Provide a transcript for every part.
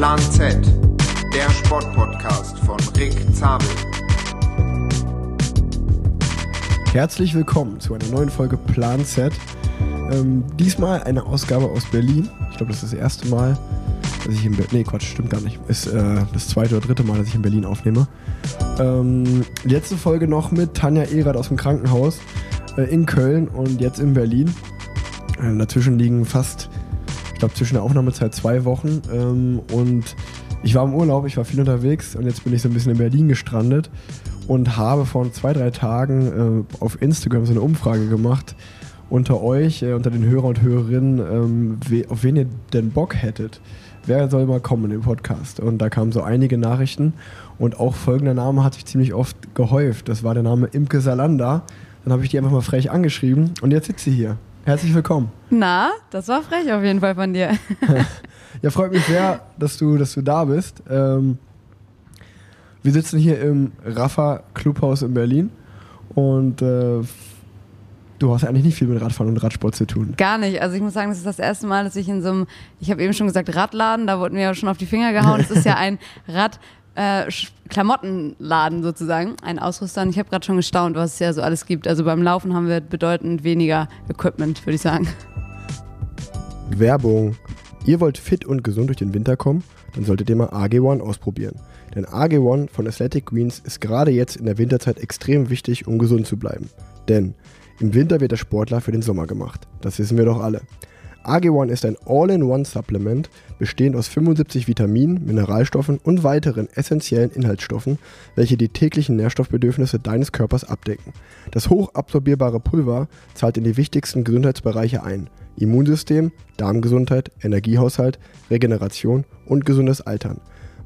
Plan Z, der Sportpodcast von Rick Zabel. Herzlich willkommen zu einer neuen Folge Plan Z. Ähm, diesmal eine Ausgabe aus Berlin. Ich glaube, das ist das erste Mal, dass ich in Berlin. Nee, Quatsch, stimmt gar nicht. Ist äh, das zweite oder dritte Mal, dass ich in Berlin aufnehme. Ähm, letzte Folge noch mit Tanja Erath aus dem Krankenhaus äh, in Köln und jetzt in Berlin. Äh, dazwischen liegen fast, glaube, zwischen der Aufnahmezeit zwei Wochen. Ähm, und ich war im Urlaub, ich war viel unterwegs und jetzt bin ich so ein bisschen in Berlin gestrandet und habe vor zwei, drei Tagen äh, auf Instagram so eine Umfrage gemacht unter euch, äh, unter den Hörer und Hörerinnen, ähm, we auf wen ihr denn Bock hättet. Wer soll mal kommen im Podcast? Und da kamen so einige Nachrichten und auch folgender Name hat sich ziemlich oft gehäuft. Das war der Name Imke Salanda. Dann habe ich die einfach mal frech angeschrieben und jetzt sitzt sie hier. Herzlich willkommen. Na, das war frech auf jeden Fall von dir. ja, freut mich sehr, dass du, dass du da bist. Ähm, wir sitzen hier im Rafa Clubhaus in Berlin und äh, du hast ja eigentlich nicht viel mit Radfahren und Radsport zu tun. Gar nicht. Also ich muss sagen, das ist das erste Mal, dass ich in so einem, ich habe eben schon gesagt Radladen, da wurden wir ja schon auf die Finger gehauen. Es ist ja ein Rad. Äh, Klamottenladen sozusagen, ein Ausrüster. Und ich habe gerade schon gestaunt, was es ja so alles gibt. Also beim Laufen haben wir bedeutend weniger Equipment, würde ich sagen. Werbung. Ihr wollt fit und gesund durch den Winter kommen? Dann solltet ihr mal AG1 ausprobieren. Denn AG1 von Athletic Greens ist gerade jetzt in der Winterzeit extrem wichtig, um gesund zu bleiben. Denn im Winter wird der Sportler für den Sommer gemacht. Das wissen wir doch alle. AG1 ist ein All-in-One-Supplement, bestehend aus 75 Vitaminen, Mineralstoffen und weiteren essentiellen Inhaltsstoffen, welche die täglichen Nährstoffbedürfnisse deines Körpers abdecken. Das hochabsorbierbare Pulver zahlt in die wichtigsten Gesundheitsbereiche ein. Immunsystem, Darmgesundheit, Energiehaushalt, Regeneration und gesundes Altern.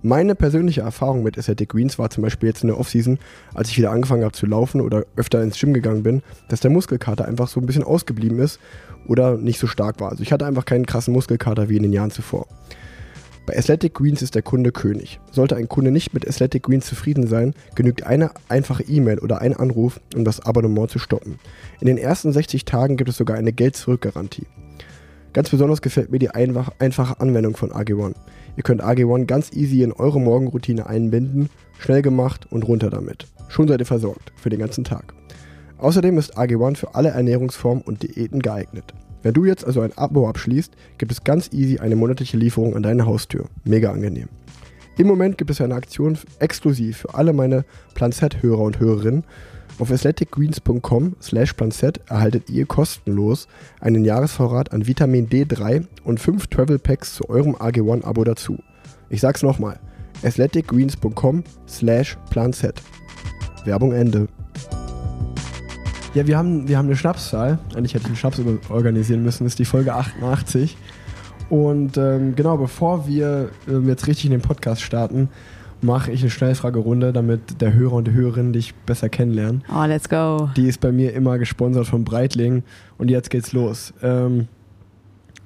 Meine persönliche Erfahrung mit Athletic Greens war zum Beispiel jetzt in der Offseason, als ich wieder angefangen habe zu laufen oder öfter ins Gym gegangen bin, dass der Muskelkater einfach so ein bisschen ausgeblieben ist oder nicht so stark war. Also ich hatte einfach keinen krassen Muskelkater wie in den Jahren zuvor. Bei Athletic Greens ist der Kunde König. Sollte ein Kunde nicht mit Athletic Greens zufrieden sein, genügt eine einfache E-Mail oder ein Anruf, um das Abonnement zu stoppen. In den ersten 60 Tagen gibt es sogar eine Geld-Zurück-Garantie. Ganz besonders gefällt mir die einfach, einfache Anwendung von AG1. Ihr könnt AG1 ganz easy in eure Morgenroutine einbinden, schnell gemacht und runter damit. Schon seid ihr versorgt für den ganzen Tag. Außerdem ist AG1 für alle Ernährungsformen und Diäten geeignet. Wenn du jetzt also ein Abo abschließt, gibt es ganz easy eine monatliche Lieferung an deine Haustür. Mega angenehm. Im Moment gibt es eine Aktion exklusiv für alle meine Plan Z-Hörer und Hörerinnen auf athleticgreens.com slash erhaltet ihr kostenlos einen Jahresvorrat an Vitamin D3 und 5 Travel Packs zu eurem AG1-Abo dazu. Ich sag's nochmal, athleticgreens.com slash. Werbung Ende. Ja, wir haben, wir haben eine Schnapszahl. Eigentlich hätte ich einen Schnaps organisieren müssen. Das ist die Folge 88. Und ähm, genau, bevor wir ähm, jetzt richtig in den Podcast starten, mache ich eine Schnellfragerunde, damit der Hörer und die Hörerin dich besser kennenlernen. Oh, let's go. Die ist bei mir immer gesponsert von Breitling. Und jetzt geht's los. Ähm,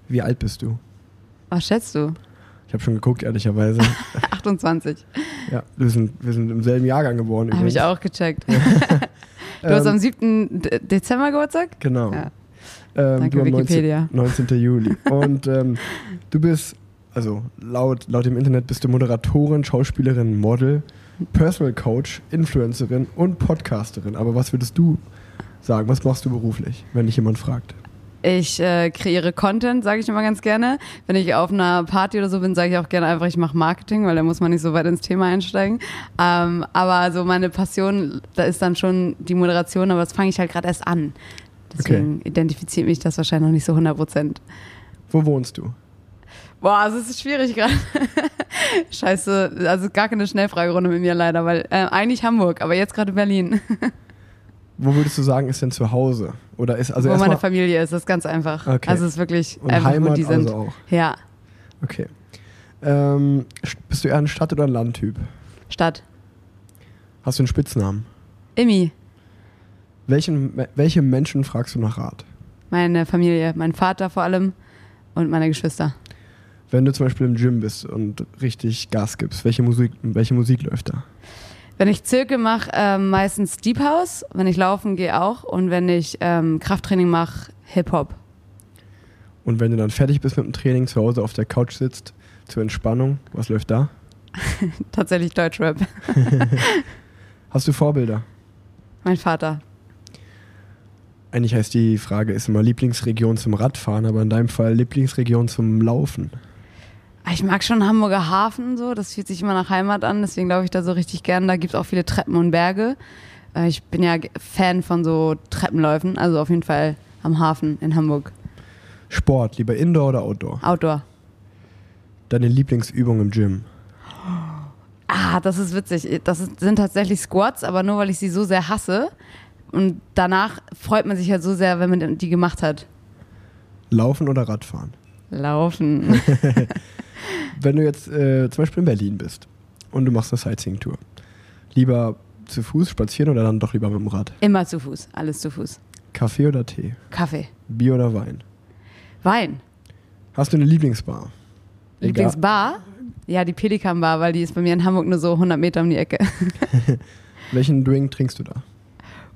wie alt bist du? Was schätzt du? Ich habe schon geguckt, ehrlicherweise. 28. Ja, wir sind, wir sind im selben Jahrgang geboren. Habe ich auch gecheckt. du hast am 7. Dezember Geburtstag? Genau. Ja. Ähm, Danke, Wikipedia. 19, 19. Juli. Und ähm, du bist, also laut, laut dem Internet bist du Moderatorin, Schauspielerin, Model, Personal Coach, Influencerin und Podcasterin. Aber was würdest du sagen? Was machst du beruflich, wenn dich jemand fragt? Ich äh, kreiere Content, sage ich immer ganz gerne. Wenn ich auf einer Party oder so bin, sage ich auch gerne einfach, ich mache Marketing, weil da muss man nicht so weit ins Thema einsteigen. Ähm, aber so meine Passion, da ist dann schon die Moderation, aber das fange ich halt gerade erst an. Deswegen Okay. identifiziert mich das wahrscheinlich noch nicht so 100 Prozent. Wo wohnst du? Boah, es ist schwierig gerade. Scheiße, also gar keine Schnellfragerunde mit mir leider, weil äh, eigentlich Hamburg, aber jetzt gerade Berlin. Wo würdest du sagen, ist denn zu Hause? Oder ist also wo meine erstmal Familie ist, das ist ganz einfach. Okay. Also es ist wirklich und einfach, wo Heimat die sind. also auch. Ja, Okay. Ähm, st- bist du eher ein Stadt- oder ein Landtyp? Stadt. Hast du einen Spitznamen? Immi, Welchen, welche Menschen fragst du nach Rat? meine Familie, mein Vater vor allem und meine Geschwister. Wenn du zum Beispiel im Gym bist und richtig Gas gibst, welche Musik, welche Musik läuft da? Wenn ich Zirkel mache, ähm, meistens Deep House. Wenn ich laufen gehe auch. Und wenn ich ähm, Krafttraining mache, Hip-Hop. Und wenn du dann fertig bist mit dem Training, zu Hause auf der Couch sitzt, zur Entspannung? Was läuft da? Tatsächlich Deutschrap. Hast du Vorbilder? Mein Vater. Eigentlich heißt die Frage, ist immer Lieblingsregion zum Radfahren, aber in deinem Fall Lieblingsregion zum Laufen. Ah, Ich mag schon Hamburger Hafen so, das fühlt sich immer nach Heimat an, deswegen glaube ich da so richtig gern. Da gibt es auch viele Treppen und Berge. Äh, Ich bin ja Fan von so Treppenläufen, also auf jeden Fall am Hafen in Hamburg. Sport, lieber Indoor oder Outdoor? Outdoor. Deine Lieblingsübung im Gym? Ah, das ist witzig. Das sind tatsächlich Squats, aber nur weil ich sie so sehr hasse. Und danach freut man sich halt so sehr, wenn man die gemacht hat. Laufen oder Radfahren? Laufen. Wenn du jetzt äh, zum Beispiel in Berlin bist und du machst eine Sightseeing-Tour, lieber zu Fuß spazieren oder dann doch lieber mit dem Rad? Immer zu Fuß. Alles zu Fuß. Kaffee oder Tee? Kaffee. Bier oder Wein? Wein. Hast du eine Lieblingsbar? Lieblingsbar? Ja, die Pelikan Bar, weil die ist bei mir in Hamburg nur so 100 Meter um die Ecke. Welchen Drink trinkst du da?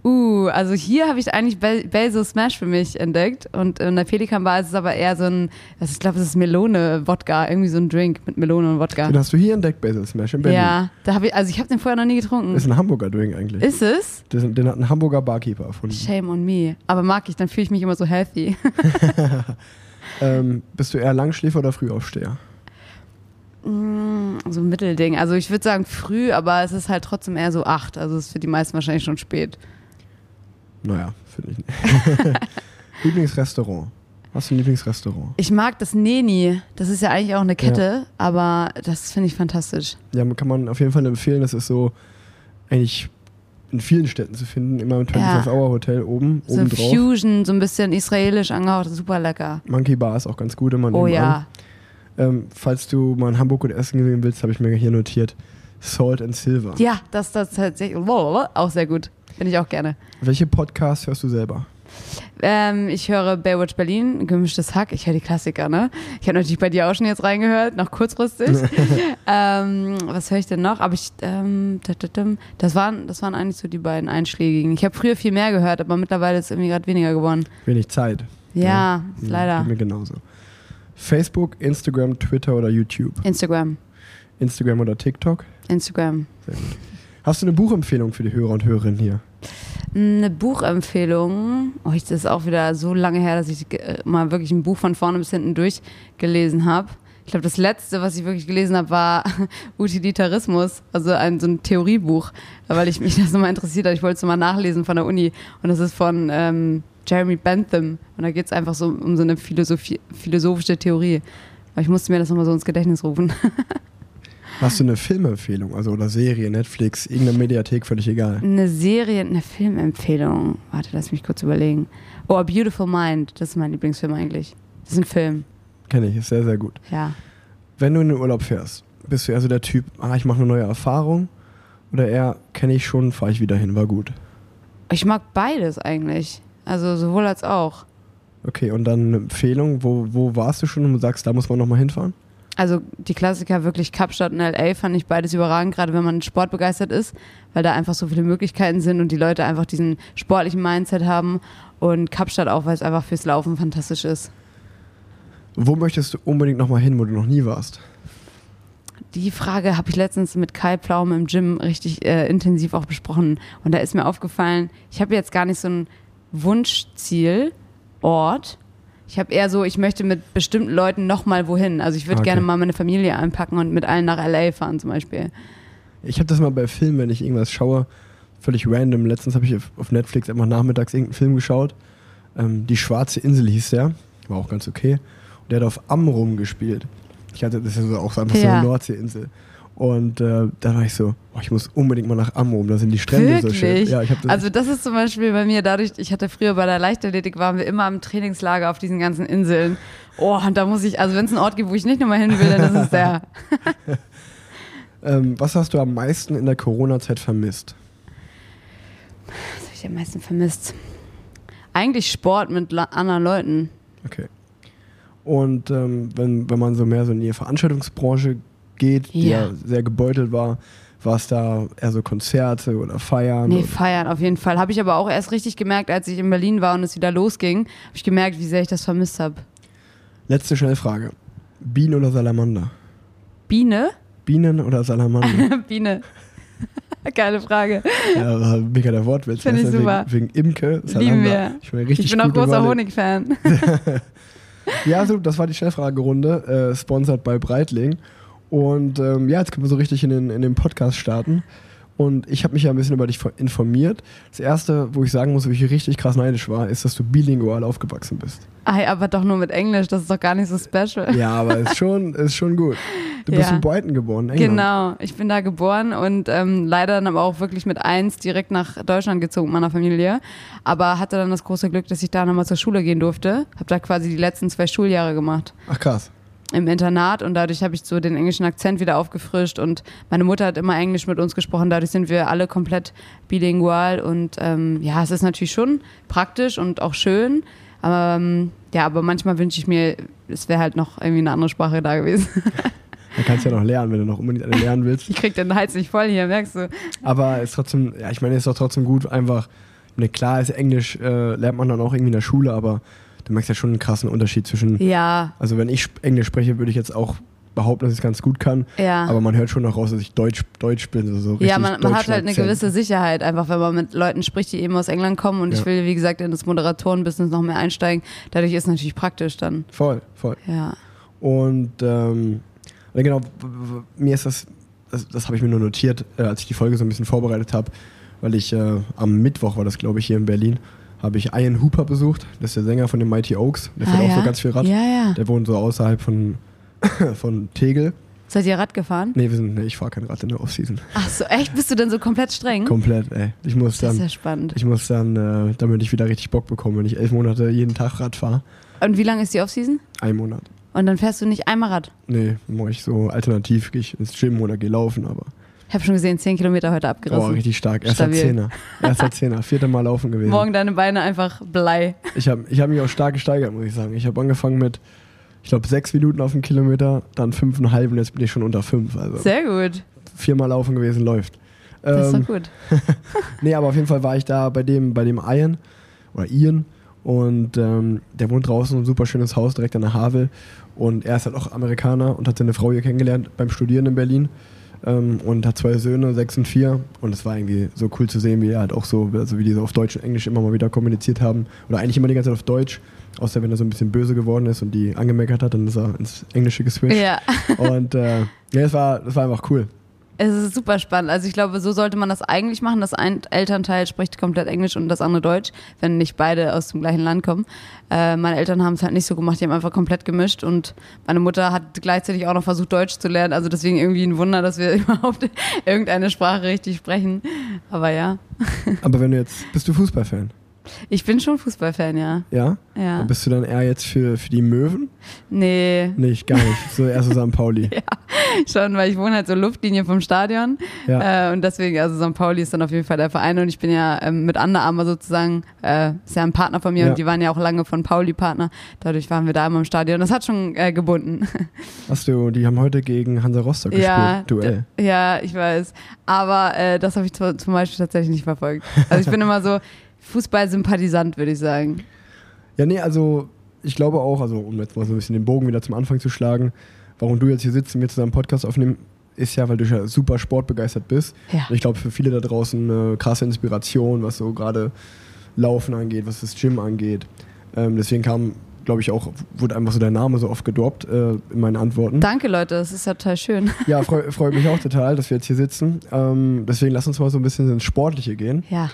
Uh, also hier habe ich eigentlich Bel Belso Smash für mich entdeckt und in der Pelikan Bar ist es aber eher so ein, ich glaube, es ist Melone-Wodka, irgendwie so ein Drink mit Melone und Wodka. Den hast du hier entdeckt, Basil Smash in Berlin. Ja, da habe ich, also ich habe den vorher noch nie getrunken. Ist ein Hamburger Drink eigentlich. Ist es? Den, den hat ein Hamburger Barkeeper erfunden. Shame on me. Aber mag ich, dann fühle ich mich immer so healthy. Ähm, bist du eher Langschläfer oder Frühaufsteher? Mm, so ein Mittelding. Also ich würde sagen früh, aber es ist halt trotzdem eher so acht. Also es ist für die meisten wahrscheinlich schon spät. Naja, finde ich nicht. Lieblingsrestaurant. Hast du ein Lieblingsrestaurant? Ich mag das Neni. Das ist ja eigentlich auch eine Kette, aber das finde ich fantastisch. Ja, kann man auf jeden Fall empfehlen. Das ist so eigentlich in vielen Städten zu finden. Immer im 25-Hour-Hotel oben, So oben drauf. Fusion, so ein bisschen israelisch angehaucht, super lecker. Monkey Bar ist auch ganz gut immer Oh ja. Ähm, falls du mal in Hamburg gut essen gehen willst, habe ich mir hier notiert. Salt and Silver. Ja, das das tatsächlich auch sehr gut. Finde ich auch gerne. Welche Podcasts hörst du selber? Ähm, ich höre Baywatch Berlin, gemischtes Hack. Ich höre die Klassiker, ne? Ich habe natürlich bei dir auch schon jetzt reingehört, noch kurzfristig. ähm, was höre ich denn noch? Aber ich, ähm, das waren, das waren eigentlich so die beiden einschlägigen. Ich habe früher viel mehr gehört, aber mittlerweile ist es irgendwie gerade weniger geworden. Wenig Zeit. Ja, Ja, leider. Geht mir genauso. Facebook, Instagram, Twitter oder YouTube? Instagram, Instagram oder TikTok? Instagram. Hast du eine Buchempfehlung für die Hörer und Hörerinnen hier? Eine Buchempfehlung. Oh, das ist auch wieder so lange her, dass ich äh, mal wirklich ein Buch von vorne bis hinten durchgelesen habe. Ich glaube, das letzte, was ich wirklich gelesen habe, war Utilitarismus, also ein so ein Theoriebuch, weil ich mich das nochmal interessiert hat. Ich wollte es mal nachlesen von der Uni und das ist von ähm, Jeremy Bentham und da geht es einfach so um so eine Philosophie, philosophische Theorie. Aber ich musste mir das nochmal so ins Gedächtnis rufen. Hast du eine Filmempfehlung, also oder Serie, Netflix, irgendeine Mediathek, völlig egal. Eine Serie, eine Filmempfehlung. Warte, lass mich kurz überlegen. Oh, A Beautiful Mind, das ist mein Lieblingsfilm eigentlich. Das ist ein Film, Kenne ich, ist sehr, sehr gut. ja. Wenn du in den Urlaub fährst, bist du eher so der Typ, ah, ich mache eine neue Erfahrung? Oder eher, kenne ich schon, fahre ich wieder hin, war gut. Ich mag beides eigentlich. Also sowohl als auch. Okay, und dann eine Empfehlung, wo, wo warst du schon und du sagst, da muss man nochmal hinfahren? Also die Klassiker wirklich Kapstadt und LA fand ich beides überragend, gerade wenn man sportbegeistert ist, weil da einfach so viele Möglichkeiten sind und die Leute einfach diesen sportlichen Mindset haben. Und Kapstadt auch, weil es einfach fürs Laufen fantastisch ist. Wo möchtest du unbedingt nochmal hin, wo du noch nie warst? Die Frage habe ich letztens mit Kai Pflaume im Gym richtig äh, intensiv auch besprochen. Und da ist mir aufgefallen, ich habe jetzt gar nicht so ein Wunschziel, Ort. Ich habe eher so, ich möchte mit bestimmten Leuten nochmal wohin. Also ich würde Okay. gerne mal meine Familie einpacken und mit allen nach LA fahren zum Beispiel. Ich habe das mal bei Filmen, wenn ich irgendwas schaue, völlig random. Letztens habe ich auf- Netflix einfach nachmittags irgendeinen Film geschaut. Ähm, Die Schwarze Insel hieß der. War auch ganz okay. Und der hat auf Amrum gespielt. Ich hatte, das ist ja so auch einfach so Ja. eine Nordseeinsel. Und äh, da war ich so, oh, ich muss unbedingt mal nach Amrum, da sind die Strände so schön. Wirklich? Ja, das, Also das ist zum Beispiel bei mir dadurch, ich hatte früher bei der Leichtathletik, waren wir immer im Trainingslager auf diesen ganzen Inseln. Oh, und da muss ich, also wenn es einen Ort gibt, wo ich nicht nochmal hin will, dann ist es der. ähm, was hast du am meisten in der Corona-Zeit vermisst? Was habe ich am meisten vermisst? Eigentlich Sport mit anderen Leuten. Okay. Und ähm, wenn, wenn man so mehr so in die Veranstaltungsbranche geht, die ja, Ja. sehr gebeutelt war, war es da eher so Konzerte oder Feiern? Nee, oder- feiern auf jeden Fall. Habe ich aber auch erst richtig gemerkt, als ich in Berlin war und es wieder losging, habe ich gemerkt, wie sehr ich das vermisst habe. Letzte Schnellfrage. Bienen oder Salamander? Biene? Bienen oder Salamander? Biene. Geile Frage. ja, war mega der Wortwitz. Find ich super. Wegen, wegen Imke, Salamander. Lieben wir. Ich, Ich bin auch großer. Honig-Fan. Ja, so, das war die Schnellfragerunde, äh, sponsert bei Breitling. Und ähm, ja, jetzt können wir so richtig in den, in den Podcast starten. Und ich habe mich ja ein bisschen über dich informiert. Das erste, wo ich sagen muss, wo ich richtig krass neidisch war, ist, dass du bilingual aufgewachsen bist. Ei, aber doch nur mit Englisch, das ist doch gar nicht so special. Ja, aber ist schon, ist schon gut. Du bist Ja. in Brighton geboren, England. Genau, ich bin da geboren und ähm, leider dann aber auch wirklich mit eins direkt nach Deutschland gezogen mit meiner Familie. Aber hatte dann das große Glück, dass ich da nochmal zur Schule gehen durfte. Habe da quasi die letzten zwei Schuljahre gemacht Ach krass. Im Internat und dadurch habe ich so den englischen Akzent wieder aufgefrischt und meine Mutter hat immer Englisch mit uns gesprochen. Dadurch sind wir alle komplett bilingual und ähm, ja, es ist natürlich schon praktisch und auch schön. Aber ähm, ja, aber manchmal wünsche ich mir, es wäre halt noch irgendwie eine andere Sprache da gewesen. Da kannst du ja noch lernen, wenn du noch unbedingt eine lernen willst. Ich krieg den Hals nicht voll hier, merkst du? Aber ist trotzdem, ja, ich meine, ist doch trotzdem gut, einfach, ne, klar ist Englisch, äh, lernt man dann auch irgendwie in der Schule, aber du merkst ja schon einen krassen Unterschied zwischen, Ja, also wenn ich Englisch spreche, würde ich jetzt auch behaupten, dass ich es ganz gut kann, ja. aber man hört schon noch raus, dass ich Deutsch, Deutsch bin, also so ja, man, man hat halt eine gewisse. Sicherheit, einfach wenn man mit Leuten spricht, die eben aus England kommen. Und Ja. ich will, wie gesagt, in das Moderatorenbusiness noch mehr einsteigen. Dadurch ist es natürlich praktisch dann. Voll, voll. Ja. Und ähm, genau, mir ist das, das, das habe ich mir nur notiert, äh, als ich die Folge so ein bisschen vorbereitet habe, weil ich äh, am Mittwoch war das, glaube ich, hier in Berlin, habe ich Ian Hooper besucht, das ist der Sänger von den Mighty Oaks, der fährt Ah, auch ja? so ganz viel Rad. Ja, ja. Der wohnt so außerhalb von, von Tegel. Seid ihr Rad gefahren? Nee, wir sind, nee ich fahre kein Rad in der Offseason. Ach so, echt? Bist du denn so komplett streng? Komplett, ey. Ich muss das ist ja dann, spannend. ich muss dann, äh, damit ich wieder richtig Bock bekomme, wenn ich elf Monate jeden Tag Rad fahre. Und wie lange ist die Offseason? Ein Monat. Und dann fährst du nicht einmal Rad. Nee, mache ich so alternativ, gehe ich ins Gym oder gehe laufen, aber Ich habe schon gesehen, 10 Kilometer heute abgerissen. richtig stark. Erster. Zehner. Erster Zehner. Vierte Mal laufen gewesen. Morgen deine Beine einfach Blei. Ich habe ich hab mich auch stark gesteigert, muss ich sagen. Ich habe angefangen mit, ich glaube, sechs Minuten auf dem Kilometer, dann fünfeinhalb und jetzt bin ich schon unter fünf. Also Sehr gut. viermal laufen gewesen, läuft. Das ist Ähm, doch gut. Nee, aber auf jeden Fall war ich da bei dem, bei dem Ian oder Ian und ähm, der wohnt draußen, ein super schönes Haus direkt an der Havel und er ist halt auch Amerikaner und hat seine Frau hier kennengelernt beim Studieren in Berlin ähm, und hat zwei Söhne, sechs und vier und es war irgendwie so cool zu sehen, wie er halt auch so, also wie die so auf Deutsch und Englisch immer mal wieder kommuniziert haben oder eigentlich immer die ganze Zeit auf Deutsch, außer wenn er so ein bisschen böse geworden ist und die angemeckert hat, dann ist er ins Englische geswitcht Ja. und äh, ja, das war, das war einfach cool. Es ist super spannend. Also ich glaube, so sollte man das eigentlich machen. Das ein Elternteil spricht komplett Englisch und das andere Deutsch, wenn nicht beide aus dem gleichen Land kommen. Äh, meine Eltern haben es halt nicht so gemacht, die haben einfach komplett gemischt und meine Mutter hat gleichzeitig auch noch versucht, Deutsch zu lernen. Also deswegen irgendwie ein Wunder, dass wir überhaupt irgendeine Sprache richtig sprechen. Aber ja, Aber wenn du jetzt, bist du Fußballfan? Ich bin schon Fußballfan, ja. Ja? Ja. Dann bist du dann eher jetzt für, für die Möwen? Nee, Nicht, gar nicht. So eher so St. Pauli. schon, weil ich wohne halt so Luftlinie vom Stadion. Ja. Äh, und deswegen, also St. Pauli ist dann auf jeden Fall der Verein und ich bin ja ähm, mit Under Armour sozusagen, äh, ist ja ein Partner von mir Ja. und die waren ja auch lange von Pauli Partner. Dadurch waren wir da immer im Stadion. Das hat schon äh, gebunden. Hast du, die haben heute gegen Hansa Rostock ja, gespielt. Duell. ja, ich weiß. Aber äh, das habe ich zu- zum Beispiel tatsächlich nicht verfolgt. Also ich bin immer so Fußball-Sympathisant, würde ich sagen. Ja, nee, also ich glaube auch, also um jetzt mal so ein bisschen den Bogen wieder zum Anfang zu schlagen, warum du jetzt hier sitzt und wir zusammen einen Podcast aufnehmen, ist ja, weil du ja super sportbegeistert bist. Ja. Und ich glaube, für viele da draußen eine krasse Inspiration, was so gerade Laufen angeht, was das Gym angeht. Ähm, deswegen kam, glaube ich, auch, wurde einfach so dein Name so oft gedroppt äh, in meinen Antworten. Danke, Leute, das ist ja total schön. Ja, freu, freut mich auch total, dass wir jetzt hier sitzen. Ähm, deswegen lass uns mal so ein bisschen ins Sportliche gehen. Ja.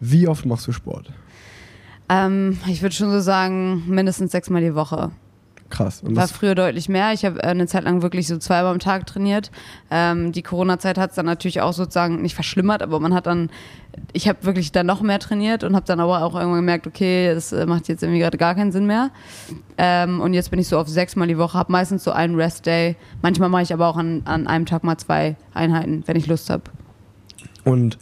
Wie oft machst du Sport? Ähm, ich würde schon so sagen, mindestens sechsmal die Woche. Krass. Und War früher deutlich mehr. Ich habe äh, eine Zeit lang wirklich so zweimal am Tag trainiert. Ähm, die Corona-Zeit hat es dann natürlich auch sozusagen nicht verschlimmert, aber man hat dann, ich habe wirklich dann noch mehr trainiert und habe dann aber auch irgendwann gemerkt, okay, das äh, macht jetzt irgendwie gerade gar keinen Sinn mehr. Ähm, und jetzt bin ich so auf sechsmal die Woche, habe meistens so einen Rest-Day. Manchmal mache ich aber auch an, an einem Tag mal zwei Einheiten, wenn ich Lust habe. und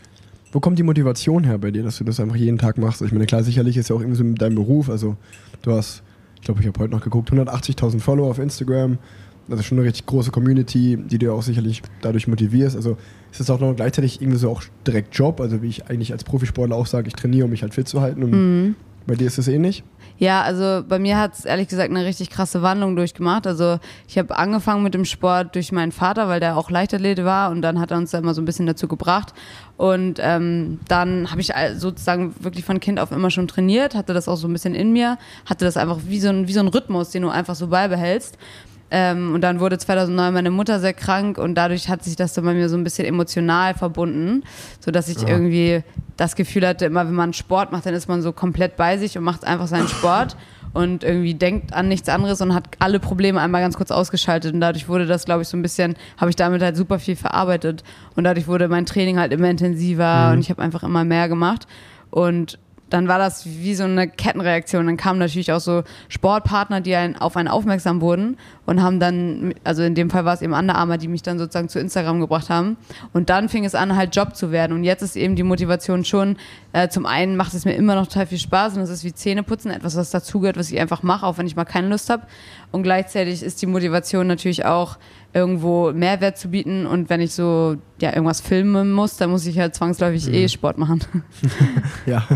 wo kommt die Motivation her bei dir, dass du das einfach jeden Tag machst? Ich meine, klar, sicherlich ist ja auch irgendwie so mit deinem Beruf. Also, du hast, ich glaube, ich habe heute noch geguckt, 180.000 Follower auf Instagram. Also schon eine richtig große Community, die du auch sicherlich dadurch motivierst. Also ist es auch noch gleichzeitig irgendwie so auch direkt Job, also wie ich eigentlich als Profisportler auch sage, ich trainiere, um mich halt fit zu halten und Bei dir ist es ähnlich? Ja, also bei mir hat es ehrlich gesagt eine richtig krasse Wandlung durchgemacht. Also ich habe angefangen mit dem Sport durch meinen Vater, weil der auch Leichtathlet war und dann hat er uns da immer so ein bisschen dazu gebracht. Und ähm, dann habe ich sozusagen wirklich von Kind auf immer schon trainiert, hatte das auch so ein bisschen in mir, hatte das einfach wie so ein, wie so ein Rhythmus, den du einfach so beibehältst. Ähm, und dann wurde 2009 meine Mutter sehr krank und dadurch hat sich das dann bei mir so ein bisschen emotional verbunden, sodass ich ja. irgendwie das Gefühl hatte, immer wenn man Sport macht, dann ist man so komplett bei sich und macht einfach seinen Sport und irgendwie denkt an nichts anderes und hat alle Probleme einmal ganz kurz ausgeschaltet und dadurch wurde das, glaube ich, so ein bisschen, habe ich damit halt super viel verarbeitet und dadurch wurde mein Training halt immer intensiver mhm. und ich habe einfach immer mehr gemacht und dann war das wie so eine Kettenreaktion. Dann kamen natürlich auch so Sportpartner, die einen, auf einen aufmerksam wurden und haben dann, also in dem Fall war es eben Under Armour, die mich dann sozusagen zu Instagram gebracht haben. Und dann fing es an, halt Job zu werden. Und jetzt ist eben die Motivation schon, äh, zum einen macht es mir immer noch total viel Spaß und es ist wie Zähneputzen, etwas, was dazugehört, was ich einfach mache, auch wenn ich mal keine Lust habe. Und gleichzeitig ist die Motivation natürlich auch, irgendwo Mehrwert zu bieten. Und wenn ich so ja, irgendwas filmen muss, dann muss ich halt zwangsläufig mhm. eh Sport machen. ja.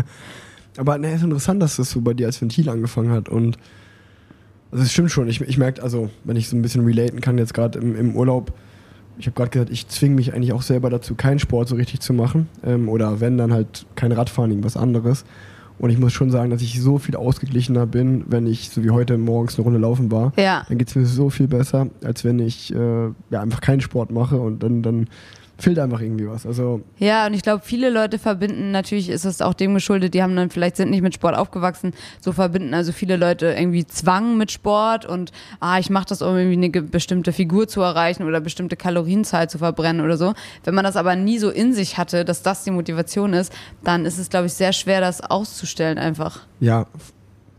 Aber ne, ist interessant, dass das so bei dir als Ventil angefangen hat und also es stimmt schon. Ich, ich merke, also wenn ich so ein bisschen relaten kann, jetzt gerade im, im Urlaub, ich habe gerade gesagt, ich zwinge mich eigentlich auch selber dazu, keinen Sport so richtig zu machen. Ähm, oder wenn, dann halt kein Radfahren, irgendwas anderes. Und ich muss schon sagen, dass ich so viel ausgeglichener bin, wenn ich, so wie heute morgens eine Runde laufen war. Ja. Dann geht es mir so viel besser, als wenn ich äh, ja, einfach keinen Sport mache und dann, dann fehlt einfach irgendwie was. Also ja, und ich glaube, viele Leute verbinden, natürlich ist es auch dem geschuldet, die haben dann vielleicht sind nicht mit Sport aufgewachsen, so verbinden also viele Leute irgendwie Zwang mit Sport und ah, ich mache das, um irgendwie eine bestimmte Figur zu erreichen oder bestimmte Kalorienzahl zu verbrennen oder so. Wenn man das aber nie so in sich hatte, dass das die Motivation ist, dann ist es, glaube ich, sehr schwer, das auszustellen einfach. Ja,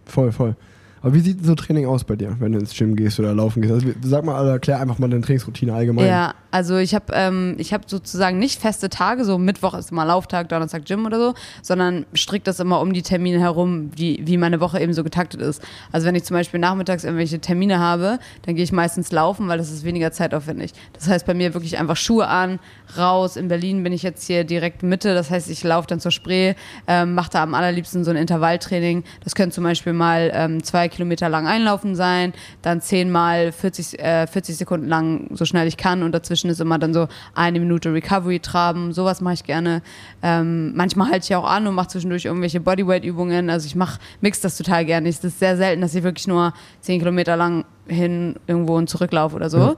voll, voll. Aber wie sieht so Training aus bei dir, wenn du ins Gym gehst oder laufen gehst? Also sag mal, erklär einfach mal deine Trainingsroutine allgemein. Ja, also ich habe ähm, hab sozusagen nicht feste Tage, so Mittwoch ist immer Lauftag, Donnerstag Gym oder so, sondern strikt das immer um die Termine herum, wie, wie meine Woche eben so getaktet ist. Also wenn ich zum Beispiel nachmittags irgendwelche Termine habe, dann gehe ich meistens laufen, weil das ist weniger zeitaufwendig. Das heißt bei mir wirklich einfach Schuhe an, raus. In Berlin bin ich jetzt hier direkt Mitte, das heißt ich laufe dann zur Spree, ähm, mache da am allerliebsten so ein Intervalltraining. Das können zum Beispiel mal ähm, zwei Kilometer lang einlaufen sein, dann zehnmal 40, äh, 40 Sekunden lang so schnell ich kann und dazwischen ist immer dann so eine Minute Recovery traben, sowas mache ich gerne. Ähm, manchmal halte ich auch an und mache zwischendurch irgendwelche Bodyweight-Übungen, also ich mache, mix das total gerne. Es ist sehr selten, dass ich wirklich nur zehn Kilometer lang hin irgendwo und zurücklaufe oder so. Ja.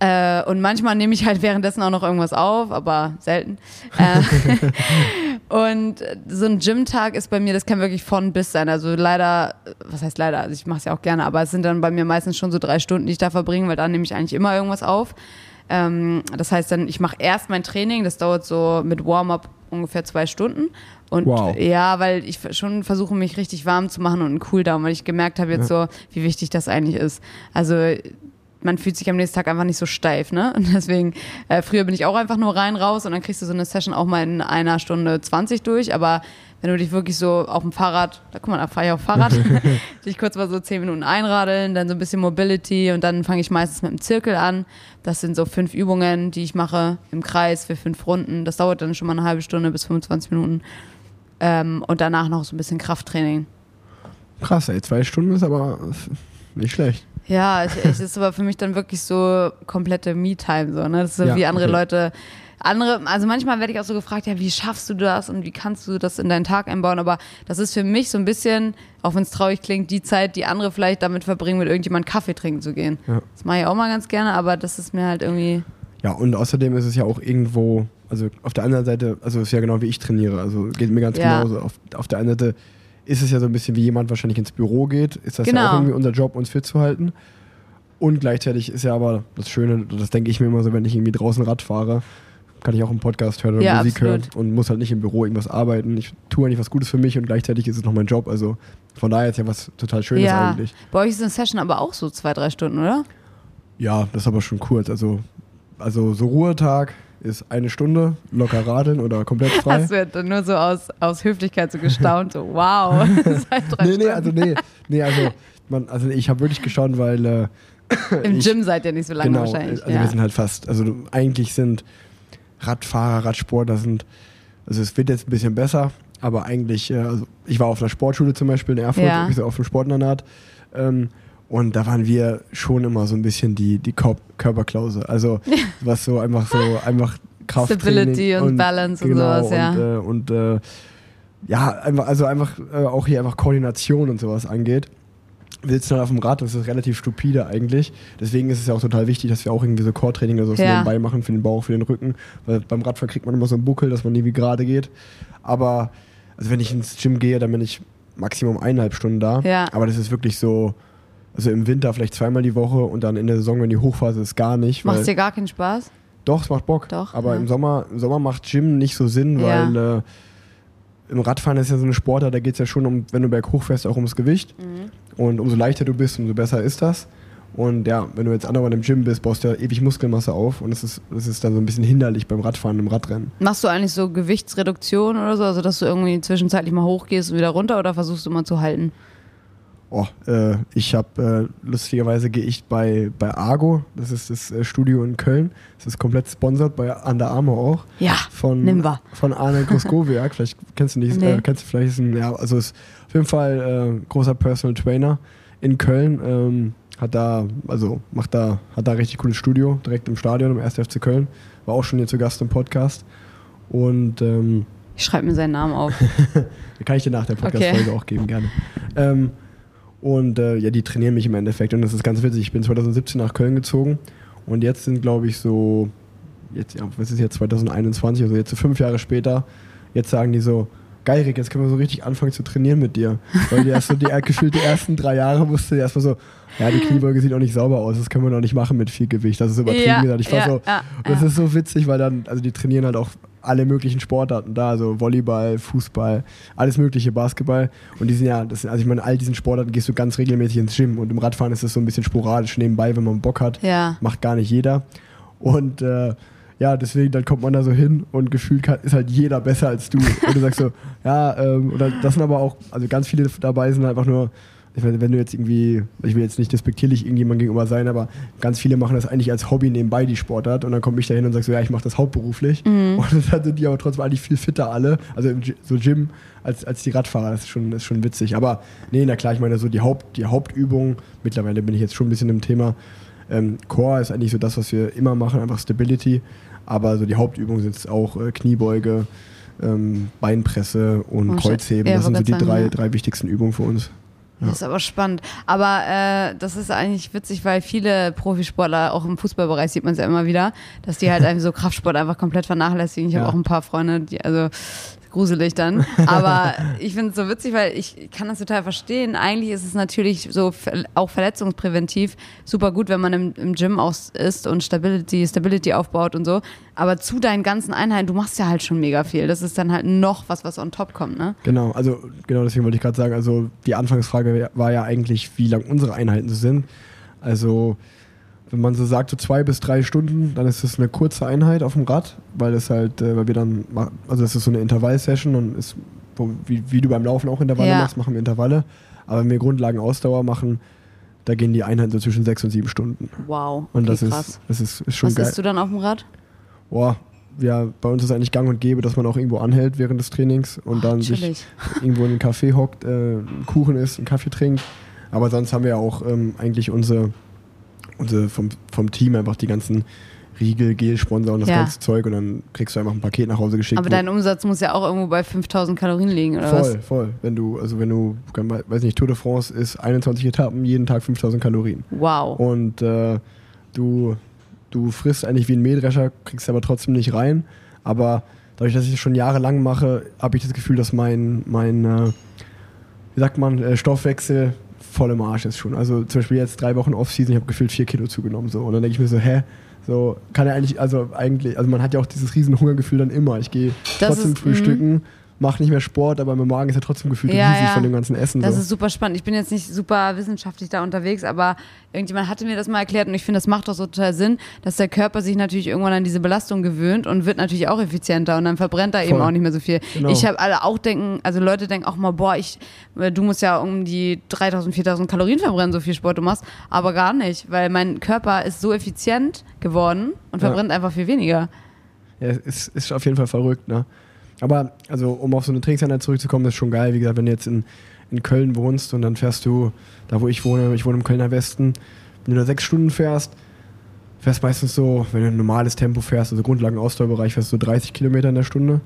Äh, und manchmal nehme ich halt währenddessen auch noch irgendwas auf, aber selten. Äh, und so ein Gym-Tag ist bei mir, das kann wirklich von bis sein. Also leider, was heißt leider, also ich mache es ja auch gerne, aber es sind dann bei mir meistens schon so drei Stunden, die ich da verbringe, weil da nehme ich eigentlich immer irgendwas auf. Ähm, das heißt dann, ich mache erst mein Training, das dauert so mit Warm-up ungefähr zwei Stunden. Und wow. ja, weil ich schon versuche, mich richtig warm zu machen und einen Cooldown, weil ich gemerkt habe jetzt ja. so, wie wichtig das eigentlich ist. Also man fühlt sich am nächsten Tag einfach nicht so steif, ne? Und deswegen, äh, früher bin ich auch einfach nur rein, raus und dann kriegst du so eine Session auch mal in einer Stunde 20 durch, aber wenn du dich wirklich so auf dem Fahrrad, da guck mal, da fahre ich auf Fahrrad, dich kurz mal so 10 Minuten einradeln, dann so ein bisschen Mobility und dann fange ich meistens mit dem Zirkel an. Das sind so fünf Übungen, die ich mache im Kreis für fünf Runden. Das dauert dann schon mal eine halbe Stunde bis 25 Minuten. Ähm, und danach noch so ein bisschen Krafttraining. Krass, ey, zwei Stunden ist aber nicht schlecht. Ja, es, es ist aber für mich dann wirklich so komplette Me-Time, so, ne? Das ist so ja, wie andere okay. Leute. Andere, also manchmal werde ich auch so gefragt, ja, wie schaffst du das und wie kannst du das in deinen Tag einbauen? Aber das ist für mich so ein bisschen, auch wenn es traurig klingt, die Zeit, die andere vielleicht damit verbringen, mit irgendjemandem Kaffee trinken zu gehen. Ja. Das mache ich auch mal ganz gerne, aber das ist mir halt irgendwie. Ja, und außerdem ist es ja auch irgendwo, also auf der anderen Seite, also es ist ja genau wie ich trainiere, also geht mir ganz ja. genauso. Auf, auf der einen Seite ist es ja so ein bisschen wie jemand wahrscheinlich ins Büro geht, ist das genau. ja auch genau. irgendwie unser Job, uns fit zu halten. Und gleichzeitig ist ja aber das Schöne, das denke ich mir immer so, wenn ich irgendwie draußen Rad fahre, kann ich auch einen Podcast hören oder ja, Musik absolut. hören und muss halt nicht im Büro irgendwas arbeiten. Ich tue eigentlich was Gutes für mich und gleichzeitig ist es noch mein Job. Also von daher ist ja was total Schönes ja. eigentlich. Bei euch ist eine Session aber auch so zwei, drei Stunden, oder? Ja, das ist aber schon kurz. Also, also so Ruhetag ist eine Stunde locker radeln oder komplett frei. Hast du dann nur so aus, aus Höflichkeit so gestaunt, so wow. nee, nee, also nee, nee, also, man, also ich habe wirklich gestaunt, weil äh, im ich, Gym seid ihr nicht so lange genau, wahrscheinlich. Also ja. wir sind halt fast, also eigentlich sind Radfahrer, Radsportler sind, also es wird jetzt ein bisschen besser, aber eigentlich, äh, also ich war auf einer Sportschule zum Beispiel in Erfurt, Ja. ich so auf dem Sportinternat. Ähm, und da waren wir schon immer so ein bisschen die, die Kör- Körperklause. Also was so einfach so einfach Krafttraining Stability und Balance und genau, sowas, ja. Und, äh, und äh, ja, einfach, also einfach äh, auch hier einfach Koordination und sowas angeht. Wir sitzen halt auf dem Rad, das ist relativ stupide eigentlich. Deswegen ist es ja auch total wichtig, dass wir auch irgendwie so Core-Training oder sowas Ja. nebenbei machen für den Bauch, für den Rücken. Weil beim Radfahren kriegt man immer so einen Buckel, dass man nie wie gerade geht. Aber also wenn ich ins Gym gehe, dann bin ich Maximum eineinhalb Stunden da. Ja. Aber das ist wirklich so, also im Winter vielleicht zweimal die Woche und dann in der Saison, wenn die Hochphase ist, gar nicht. Macht dir gar keinen Spaß? doch, es macht Bock. Doch, Aber ja. im, Sommer, im Sommer macht Gym nicht so Sinn, Ja. weil äh, im Radfahren ist ja so eine Sportart, da geht es ja schon um, wenn du berghoch fährst, auch ums Gewicht. Mhm. Und umso leichter du bist, umso besser ist das. Und ja, wenn du jetzt andauernd im Gym bist, baust du ja ewig Muskelmasse auf und das ist, das ist dann so ein bisschen hinderlich beim Radfahren, im Radrennen. Machst du eigentlich so Gewichtsreduktion oder so? Also, dass du irgendwie zwischenzeitlich mal hochgehst und wieder runter oder versuchst du mal zu halten? Oh, äh, ich habe, äh, lustigerweise gehe ich bei, bei Argo, das ist das äh, Studio in Köln. Das ist komplett sponsert bei Under Armour auch. Ja, von, nimm wir. von Arne Groskowiak. vielleicht kennst du nicht, Nee. äh, kennst du vielleicht, ist ein, ja, also ist auf jeden Fall äh, großer Personal Trainer in Köln. Ähm, hat da, also macht da, hat da richtig cooles Studio, direkt im Stadion, im 1. FC Köln. War auch schon hier zu Gast im Podcast. Und ähm, Ich schreibe mir seinen Namen auf. kann ich dir nach der Podcast-Folge Okay. auch geben, gerne. Ähm, und äh, ja, die trainieren mich im Endeffekt. Und das ist ganz witzig. Ich bin 2017 nach Köln gezogen und jetzt sind, glaube ich, so, jetzt, ja, was ist jetzt 2021, also jetzt so fünf Jahre später, jetzt sagen die so, geil, Rick, jetzt können wir so richtig anfangen zu trainieren mit dir. Weil die erst so die gefühlt die ersten drei Jahre musste erstmal so, ja, die Kniebeuge sieht auch nicht sauber aus, das können wir doch nicht machen mit viel Gewicht. Das ist übertrieben Ja, gesagt. Ich war ja, so, ja, das ist so witzig, weil dann, also die trainieren halt auch alle möglichen Sportarten da, also Volleyball, Fußball, alles mögliche, Basketball. Und die sind ja, das also ich meine, all diesen Sportarten gehst du ganz regelmäßig ins Gym und im Radfahren ist das so ein bisschen sporadisch nebenbei, wenn man Bock hat. Ja. Macht gar nicht jeder. Und äh, ja, deswegen, dann kommt man da so hin und gefühlt kann, ist halt jeder besser als du. Und du sagst so, ja, ähm, oder das sind aber auch, also ganz viele dabei sind einfach nur, meine, wenn du jetzt irgendwie, ich will jetzt nicht despektierlich irgendjemand gegenüber sein, aber ganz viele machen das eigentlich als Hobby nebenbei, die Sportart. Und dann komme ich da hin und sage so, ja, ich mache das hauptberuflich. Und dann sind die aber trotzdem eigentlich viel fitter alle, also so Gym, als, als die Radfahrer. Das ist schon, ist schon witzig. Aber nee, na klar, ich meine, so die, Haupt, die Hauptübung, mittlerweile bin ich jetzt schon ein bisschen im Thema. Ähm, Core ist eigentlich so das, was wir immer machen, einfach Stability. Aber so die Hauptübungen sind auch äh, Kniebeuge, ähm, Beinpresse und Oh, Kreuzheben. Das sind so die drei, drei wichtigsten Übungen für uns. Das ist aber spannend. Aber äh, das ist eigentlich witzig, weil viele Profisportler, auch im Fußballbereich sieht man es ja immer wieder, dass die halt einfach so Kraftsport einfach komplett vernachlässigen. Ich habe Ja. auch ein paar Freunde, die, also gruselig dann. Aber ich finde es so witzig, weil ich kann das total verstehen. Eigentlich ist es natürlich so auch verletzungspräventiv super gut, wenn man im, im Gym auch ist und Stability, Stability aufbaut und so. Aber zu deinen ganzen Einheiten, du machst ja halt schon mega viel. Das ist dann halt noch was, was on top kommt, ne? Genau, also genau deswegen wollte ich gerade sagen, also die Anfangsfrage war ja eigentlich, wie lang unsere Einheiten so sind. Also wenn man so sagt, so zwei bis drei Stunden, dann ist das eine kurze Einheit auf dem Rad, weil das halt, äh, weil wir dann, also das ist so eine Intervall-Session und ist, wo, wie, wie du beim Laufen auch Intervalle Ja. machst, machen wir Intervalle. Aber wenn wir Grundlagen-Ausdauer machen, da gehen die Einheiten so zwischen sechs und sieben Stunden. Wow. Und okay, das, krass. ist, das ist, ist schon Was geil. isst du dann auf dem Rad? Boah, ja, bei uns ist eigentlich gang und gäbe, dass man auch irgendwo anhält während des Trainings und Oh, dann sich chillig. irgendwo in einen Café hockt, äh, einen Kuchen isst, einen Kaffee trinkt. Aber sonst haben wir ja auch ähm, eigentlich unsere, unsere vom, vom Team einfach die ganzen Riegel, Gel-Sponsor und das Ja. ganze Zeug und dann kriegst du einfach ein Paket nach Hause geschickt. Aber dein Umsatz muss ja auch irgendwo bei 5000 Kalorien liegen, oder voll, was? voll. Wenn du, also wenn du, weiß nicht, Tour de France ist 21 Etappen, jeden Tag 5000 Kalorien. Wow. Und äh, du, du frisst eigentlich wie ein Mähdrescher, kriegst aber trotzdem nicht rein. Aber dadurch, dass ich das schon jahrelang mache, habe ich das Gefühl, dass mein, mein äh, wie sagt man, äh, Stoffwechsel voll im Arsch ist schon. Also zum Beispiel jetzt drei Wochen Off-Season, ich habe gefühlt vier Kilo zugenommen. So. Und dann denke ich mir so, hä? So kann er eigentlich, also eigentlich, also man hat ja auch dieses riesen Hungergefühl dann immer. Ich gehe trotzdem ist- mhm. frühstücken, mache nicht mehr Sport, aber mein Magen ist ja trotzdem gefühlt Ja, riesig ja. von dem ganzen Essen. Das so. ist super spannend. Ich bin jetzt nicht super wissenschaftlich da unterwegs, aber irgendjemand hatte mir das mal erklärt und ich finde, das macht doch so total Sinn, dass der Körper sich natürlich irgendwann an diese Belastung gewöhnt und wird natürlich auch effizienter und dann verbrennt er eben Voll. auch nicht mehr so viel. Genau. Ich habe alle auch denken, also Leute denken auch mal, boah, ich, du musst ja um die 3000, 4000 Kalorien verbrennen, so viel Sport du machst, aber gar nicht, weil mein Körper ist so effizient geworden und Ja. verbrennt einfach viel weniger. Ja, es ist, ist auf jeden Fall verrückt, ne? Aber also um auf so eine Trainingseinheit zurückzukommen, ist schon geil. Wie gesagt, wenn du jetzt in, in Köln wohnst und dann fährst du, da wo ich wohne, ich wohne im Kölner Westen, wenn du da sechs Stunden fährst, fährst meistens so, wenn du ein normales Tempo fährst, also Grundlagen-Ausdauerbereich, fährst du so 30 Kilometer in der Stunde.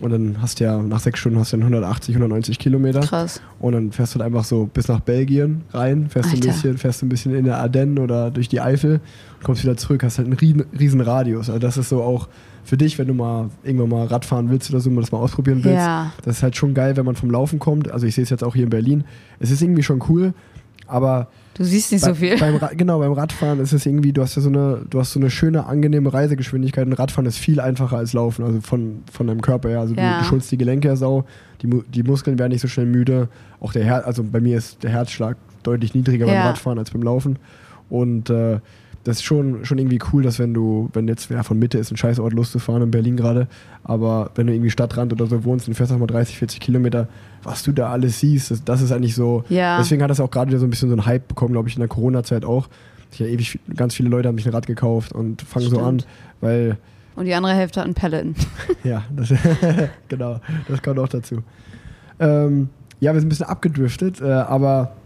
Und dann hast du ja, nach sechs Stunden hast du dann 180, 190 Kilometer. Krass. Und dann fährst du halt einfach so bis nach Belgien rein, fährst du ein Alter. bisschen, fährst ein bisschen in der Ardennen oder durch die Eifel und kommst wieder zurück, hast halt einen riesen, riesen Radius. Also das ist so auch für dich, wenn du mal irgendwann mal Radfahren willst oder so, mal das mal ausprobieren willst. Ja. Das ist halt schon geil, wenn man vom Laufen kommt. Also ich sehe es jetzt auch hier in Berlin. Es ist irgendwie schon cool, aber Du siehst nicht so bei- viel. Beim, genau, beim Radfahren ist es irgendwie, du hast ja so eine, du hast so eine schöne, angenehme Reisegeschwindigkeit. Und Radfahren ist viel einfacher als Laufen, also von, von deinem Körper her. Also Ja. du, du schulst die Gelenke ja sau, die, die Muskeln werden nicht so schnell müde. Auch der Her also bei mir ist der Herzschlag deutlich niedriger beim Ja. Radfahren als beim Laufen. Und äh, das ist schon, schon irgendwie cool, dass wenn du, wenn jetzt, ja, von Mitte ist ein scheiß Ort loszufahren in Berlin gerade, aber wenn du irgendwie Stadtrand oder so wohnst und fährst auch mal 30, 40 Kilometer, was du da alles siehst, das, das ist eigentlich so, Ja. deswegen hat das auch gerade wieder so ein bisschen so einen Hype bekommen, glaube ich, in der Corona-Zeit auch. Ja, ewig, ganz viele Leute haben sich ein Rad gekauft und fangen so an, Stimmt. weil, Und die andere Hälfte hat einen Peloton. ja, das, genau, das kommt auch dazu. Ähm, ja, wir sind ein bisschen abgedriftet, äh, aber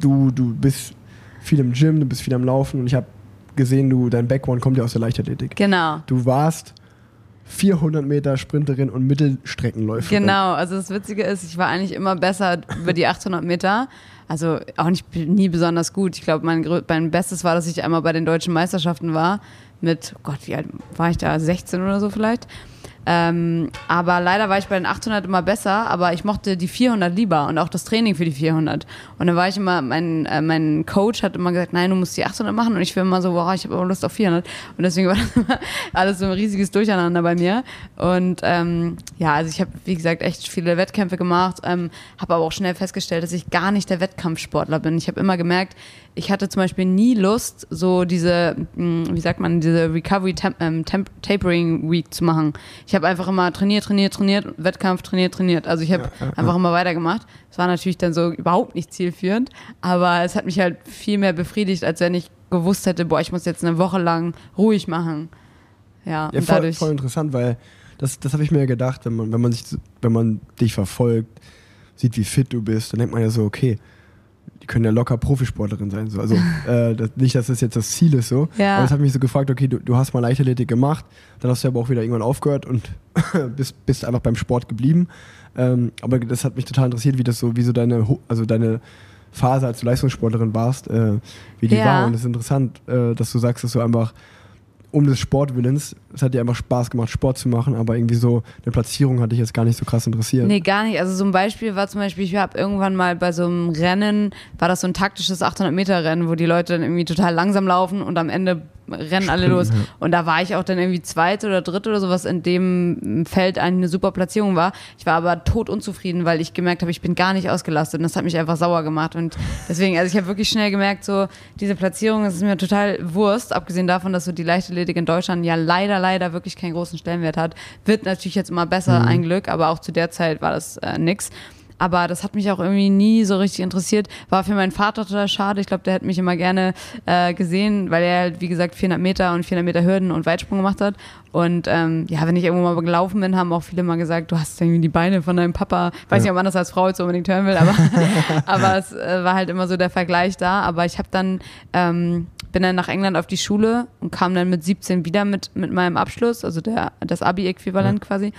du, du bist viel im Gym, du bist viel am Laufen und ich habe gesehen, du, dein Background kommt ja aus der Leichtathletik. Genau. Du warst 400 Meter Sprinterin und Mittelstreckenläuferin. Genau, also das Witzige ist, ich war eigentlich immer besser über die 800 Meter. Also auch nicht nie besonders gut. Ich glaube, mein, mein Bestes war, dass ich einmal bei den deutschen Meisterschaften war. Mit, oh Gott, wie alt war ich da? 16 oder so vielleicht. Ähm, aber leider war ich bei den 800 immer besser, aber ich mochte die 400 lieber und auch das Training für die 400. Und dann war ich immer, mein, äh, mein Coach hat immer gesagt, nein, du musst die 800 machen und ich war immer so, boah, ich habe aber Lust auf 400. Und deswegen war das immer alles so ein riesiges Durcheinander bei mir. Und ähm, ja, also ich habe, wie gesagt, echt viele Wettkämpfe gemacht, ähm, habe aber auch schnell festgestellt, dass ich gar nicht der Wettkampfsportler bin. Ich habe immer gemerkt, ich hatte zum Beispiel nie Lust, so diese, mh, wie sagt man, diese Recovery ähm, Tapering Week zu machen. Ich habe einfach immer trainiert, trainiert, trainiert, Wettkampf, trainiert, trainiert. Also ich habe einfach immer weitergemacht. Es war natürlich dann so überhaupt nicht zielführend, aber es hat mich halt viel mehr befriedigt, als wenn ich gewusst hätte, boah, ich muss jetzt eine Woche lang ruhig machen. Ja, Ja, und voll, dadurch. voll interessant, weil das, das habe ich mir ja gedacht, wenn man, wenn man sich, wenn man dich verfolgt, sieht, wie fit du bist, dann denkt man ja so, okay, die können ja locker Profisportlerin sein. So. Also äh, das, nicht, dass das jetzt das Ziel ist so. Ja. Aber es hat mich so gefragt, okay, du, du hast mal Leichtathletik gemacht, dann hast du aber auch wieder irgendwann aufgehört und bist, bist einfach beim Sport geblieben. Ähm, aber das hat mich total interessiert, wie das so, wie so deine, also deine Phase, als Leistungssportlerin warst, äh, wie die Ja. war. Und es ist interessant, äh, dass du sagst, dass du einfach um des Sportwillens, es hat dir einfach Spaß gemacht, Sport zu machen, aber irgendwie so eine Platzierung hat dich jetzt gar nicht so krass interessiert. Nee, gar nicht. Also so ein Beispiel war zum Beispiel, ich habe irgendwann mal bei so einem Rennen, war das so ein taktisches 800-Meter-Rennen, wo die Leute dann irgendwie total langsam laufen und am Ende rennen alle los. Ja. Und da war ich auch dann irgendwie zweite oder dritte oder sowas in dem Feld eigentlich eine super Platzierung war. Ich war aber tot unzufrieden, weil ich gemerkt habe, ich bin gar nicht ausgelastet und das hat mich einfach sauer gemacht. Und deswegen, also ich habe wirklich schnell gemerkt, so diese Platzierung, ist mir total Wurst, abgesehen davon, dass so die Leichtathletik in Deutschland ja leider, leider wirklich keinen großen Stellenwert hat. Wird natürlich jetzt immer besser, Mhm. ein Glück, aber auch zu der Zeit war das äh, nix. Aber das hat mich auch irgendwie nie so richtig interessiert. War für meinen Vater total schade. Ich glaube, der hätte mich immer gerne äh, gesehen, weil er halt, wie gesagt, 400 Meter und 400 Meter Hürden und Weitsprung gemacht hat. Und ähm, ja, wenn ich irgendwo mal gelaufen bin, haben auch viele mal gesagt, du hast irgendwie die Beine von deinem Papa. Weiß nicht, ob man das als Frau jetzt unbedingt hören will, aber, aber es äh, war halt immer so der Vergleich da. Aber ich habe dann, ähm, bin dann nach England auf die Schule und kam dann mit 17 wieder mit, mit meinem Abschluss, also der, das Abi-Äquivalent quasi.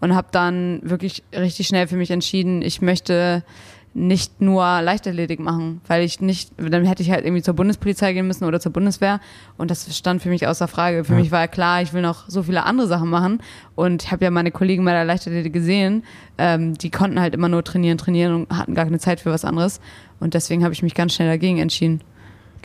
Und habe dann wirklich richtig schnell für mich entschieden, ich möchte nicht nur Leichtathletik machen, weil ich nicht, dann hätte ich halt irgendwie zur Bundespolizei gehen müssen oder zur Bundeswehr und das stand für mich außer Frage. Für Ja. mich war ja klar, ich will noch so viele andere Sachen machen und ich habe ja meine Kollegen bei der Leichtathletik gesehen, ähm, die konnten halt immer nur trainieren, trainieren und hatten gar keine Zeit für was anderes und deswegen habe ich mich ganz schnell dagegen entschieden.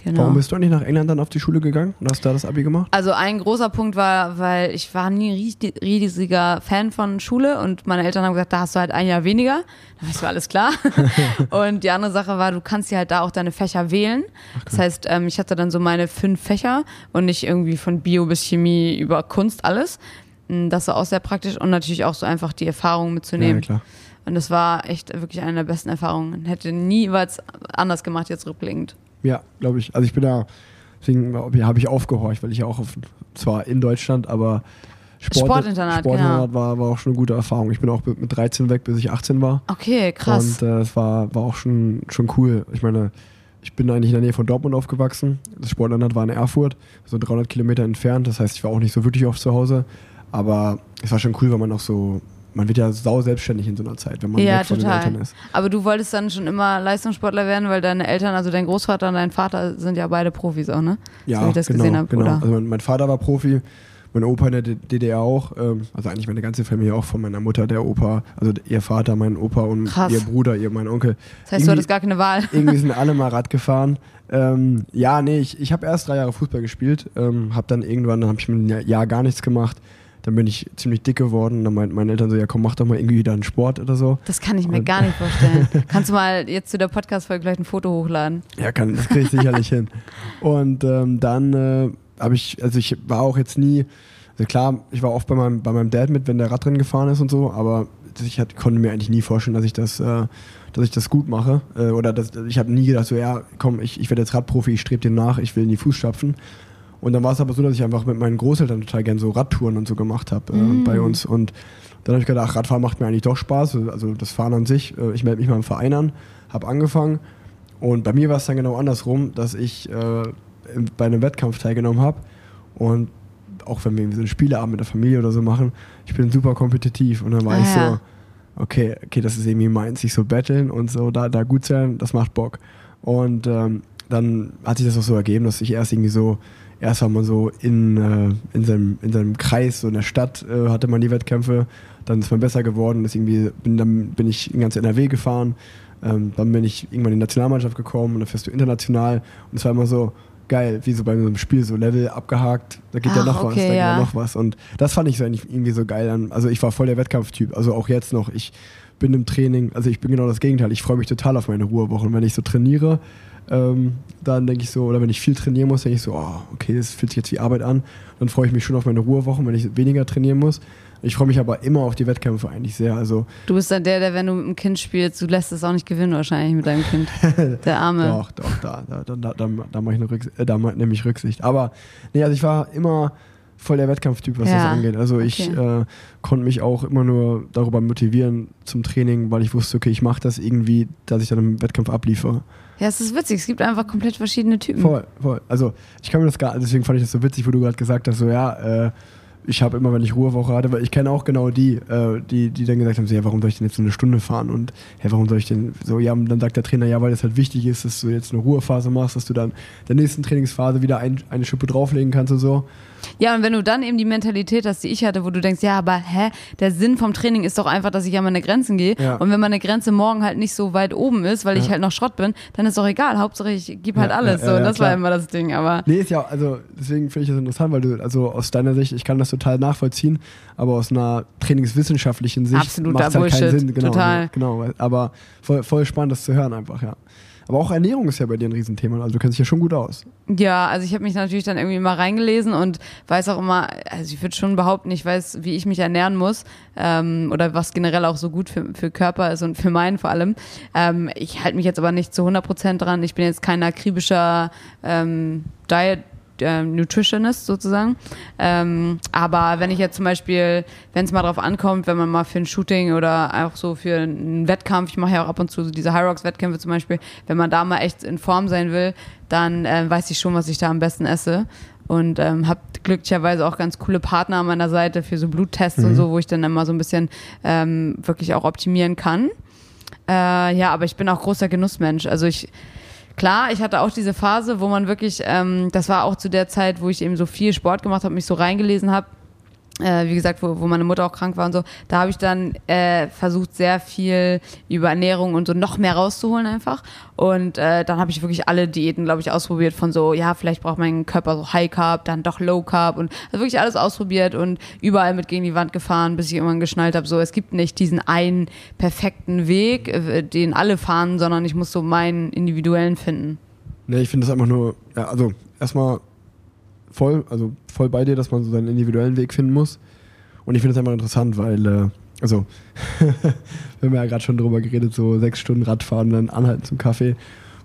Genau. Warum bist du nicht nach England dann auf die Schule gegangen und hast da das Abi gemacht? Also ein großer Punkt war, weil ich war nie riesiger Fan von Schule und meine Eltern haben gesagt, da hast du halt ein Jahr weniger. Da war alles klar. und die andere Sache war, du kannst dir halt da auch deine Fächer wählen. Das heißt, ähm, ich hatte dann so meine fünf Fächer und nicht irgendwie von Bio bis Chemie über Kunst alles. Mm, Das war auch sehr praktisch und natürlich auch so einfach die Erfahrung mitzunehmen. Ja, klar. und das war echt wirklich eine der besten Erfahrungen. Hätte nie was anders gemacht jetzt rückblickend. Ja, glaube ich. Also ich bin da, deswegen habe ich aufgehorcht, weil ich ja auch auf, zwar in Deutschland, aber Sportinternat, Sportinternat genau. war, war auch schon eine gute Erfahrung. Ich bin auch mit 13 weg, bis ich 18 war. Okay, krass. Und äh, es war, war auch schon, schon cool. Ich meine, ich bin eigentlich in der Nähe von Dortmund aufgewachsen. Das Sportinternat war in Erfurt, so 300 Kilometer entfernt. Das heißt, ich war auch nicht so wirklich oft zu Hause. Aber es war schon cool, weil man auch so, man wird ja sau selbstständig in so einer Zeit, wenn man ja, weg von den total. Eltern ist. Aber du wolltest dann schon immer Leistungssportler werden, weil deine Eltern, also dein Großvater und dein Vater sind ja beide Profis auch, ne? Ja, so ich das genau, gesehen habe, genau. oder? Also mein, mein Vater war Profi, mein Opa in der DDR auch. Ähm, also eigentlich meine ganze Familie auch von meiner Mutter, der Opa, also ihr Vater, mein Opa und Krass. ihr Bruder, ihr mein Onkel. Das heißt, du hattest gar keine Wahl. irgendwie sind alle mal Rad gefahren. Ähm, ja, nee, ich, ich habe erst drei Jahre Fußball gespielt, ähm, habe dann irgendwann, dann habe ich mit einem Jahr gar nichts gemacht. Dann bin ich ziemlich dick geworden. Dann meinten meine Eltern so, ja komm, mach doch mal irgendwie wieder einen Sport oder so. Das kann ich mir Und- gar nicht vorstellen. Kannst du mal jetzt zu der Podcast-Folge vielleicht ein Foto hochladen? Ja, kann, das kriege ich sicherlich hin. Und ähm, dann äh, habe ich, also ich war auch jetzt nie, also klar, ich war oft bei meinem, bei meinem Dad mit, wenn der Radrennen gefahren ist und so, aber ich hat, konnte mir eigentlich nie vorstellen, dass ich das, äh, dass ich das gut mache. Äh, oder dass, ich habe nie gedacht, so ja, komm, ich, ich werde jetzt Radprofi, ich strebe dir nach, ich will in die Fußstapfen. Und dann war es aber so, dass ich einfach mit meinen Großeltern total gern so Radtouren und so gemacht habe äh, Mm. bei uns. Und dann habe ich gedacht, ach, Radfahren macht mir eigentlich doch Spaß. Also das Fahren an sich. Äh, ich melde mich mal im Verein an, habe angefangen. Und bei mir war es dann genau andersrum, dass ich äh, bei einem Wettkampf teilgenommen habe. Und auch wenn wir so einen Spieleabend mit der Familie oder so machen, ich bin super kompetitiv. Und dann war Ah, ich so, ja. okay, okay, das ist irgendwie meins, sich so betteln und so da, da gut sein, das macht Bock. Und ähm, dann hat sich das auch so ergeben, dass ich erst irgendwie so, erst war man so in, äh, in, seinem, in seinem Kreis, so in der Stadt äh, hatte man die Wettkämpfe, dann ist man besser geworden, ist irgendwie, bin, dann bin ich in ganz NRW gefahren, ähm, dann bin ich irgendwann in die Nationalmannschaft gekommen und dann fährst du international und es war immer so, geil, wie so bei so einem Spiel, so Level abgehakt, da geht ja Ach, noch was, okay, da geht ja ja. noch was. Und das fand ich so eigentlich irgendwie so geil an. Also ich war voll der Wettkampftyp, also auch jetzt noch. Ich bin im Training, also ich bin genau das Gegenteil. Ich freue mich total auf meine Ruhewochen. Wenn ich so trainiere, ähm, dann denke ich so, oder wenn ich viel trainieren muss, denke ich so, oh, okay, das fühlt sich jetzt wie Arbeit an. Dann freue ich mich schon auf meine Ruhewochen, wenn ich weniger trainieren muss. Ich freue mich aber immer auf die Wettkämpfe eigentlich sehr. Also Du bist dann der, der, wenn du mit einem Kind spielst, du lässt es auch nicht gewinnen wahrscheinlich mit deinem Kind. Der Arme. Doch, doch, da, da, da, da, da, mache ich eine Rücksicht, äh, da nehme ich Rücksicht. Aber nee, also ich war immer voll der Wettkampftyp, was Ja, das angeht. Also ich okay. äh, konnte mich auch immer nur darüber motivieren zum Training, weil ich wusste, okay, ich mache das irgendwie, dass ich dann im Wettkampf abliefere. Ja, es ist witzig. Es gibt einfach komplett verschiedene Typen. Voll, voll. Also ich kann mir das gar, deswegen fand ich das so witzig, wo du gerade gesagt hast, so ja, äh, ich habe immer, wenn ich Ruhewoche hatte, weil ich kenne auch genau die, äh, die, die dann gesagt haben, so, ja, warum soll ich denn jetzt so eine Stunde fahren und hey, warum soll ich denn so, ja, und dann sagt der Trainer, ja, weil es halt wichtig ist, dass du jetzt eine Ruhephase machst, dass du dann der nächsten Trainingsphase wieder ein, eine Schippe drauflegen kannst und so. Ja, und wenn du dann eben die Mentalität hast, die ich hatte, wo du denkst, ja, aber hä, der Sinn vom Training ist doch einfach, dass ich an meine Grenzen gehe. Ja. Und wenn meine Grenze morgen halt nicht so weit oben ist, weil ich Ja. halt noch Schrott bin, dann ist doch egal. Hauptsache ich gebe halt Ja, alles. so, und das war klar. immer das Ding. Aber Nee, ist ja, also deswegen finde ich das interessant, weil du, also aus deiner Sicht, ich kann das total nachvollziehen, aber aus einer trainingswissenschaftlichen Sicht macht es halt keinen Sinn. Genau, total. genau, aber voll, voll spannend, das zu hören einfach, ja. Aber auch Ernährung ist ja bei dir ein Riesenthema, also du kennst dich ja schon gut aus. Ja, also ich habe mich natürlich dann irgendwie immer reingelesen und weiß auch immer, also ich würde schon behaupten, ich weiß, wie ich mich ernähren muss ähm, oder was generell auch so gut für, für Körper ist und für meinen vor allem. Ähm, ich halte mich jetzt aber nicht zu 100% dran. Ich bin jetzt kein akribischer ähm, Diet äh, Nutritionist sozusagen. Ähm, aber wenn ich jetzt zum Beispiel, wenn es mal drauf ankommt, wenn man mal für ein Shooting oder auch so für einen Wettkampf, ich mache ja auch ab und zu so diese High Rocks Wettkämpfe zum Beispiel, wenn man da mal echt in Form sein will, dann äh, weiß ich schon, was ich da am besten esse. Und ähm, habe glücklicherweise auch ganz coole Partner an meiner Seite für so Bluttests und so, wo ich dann immer so ein bisschen ähm, wirklich auch optimieren kann. Äh, ja, aber ich bin auch großer Genussmensch. Also ich, klar, ich hatte auch diese Phase, wo man wirklich, ähm, das war auch zu der Zeit, wo ich eben so viel Sport gemacht habe, mich so reingelesen habe. Äh, wie gesagt, wo, wo meine Mutter auch krank war und so, da habe ich dann äh, versucht, sehr viel über Ernährung und so noch mehr rauszuholen einfach. Und äh, dann habe ich wirklich alle Diäten, glaube ich, ausprobiert von so, ja, vielleicht braucht mein Körper so High Carb, dann doch Low Carb und also wirklich alles ausprobiert und überall mit gegen die Wand gefahren, bis ich irgendwann geschnallt habe, so, es gibt nicht diesen einen perfekten Weg, äh, den alle fahren, sondern ich muss so meinen individuellen finden. Nee, ich finde das einfach nur, ja, also erstmal voll, also voll bei dir, dass man so seinen individuellen Weg finden muss. Und ich finde es einfach interessant, weil, äh, also, wir haben ja gerade schon drüber geredet, so sechs Stunden Radfahren, dann anhalten zum Kaffee.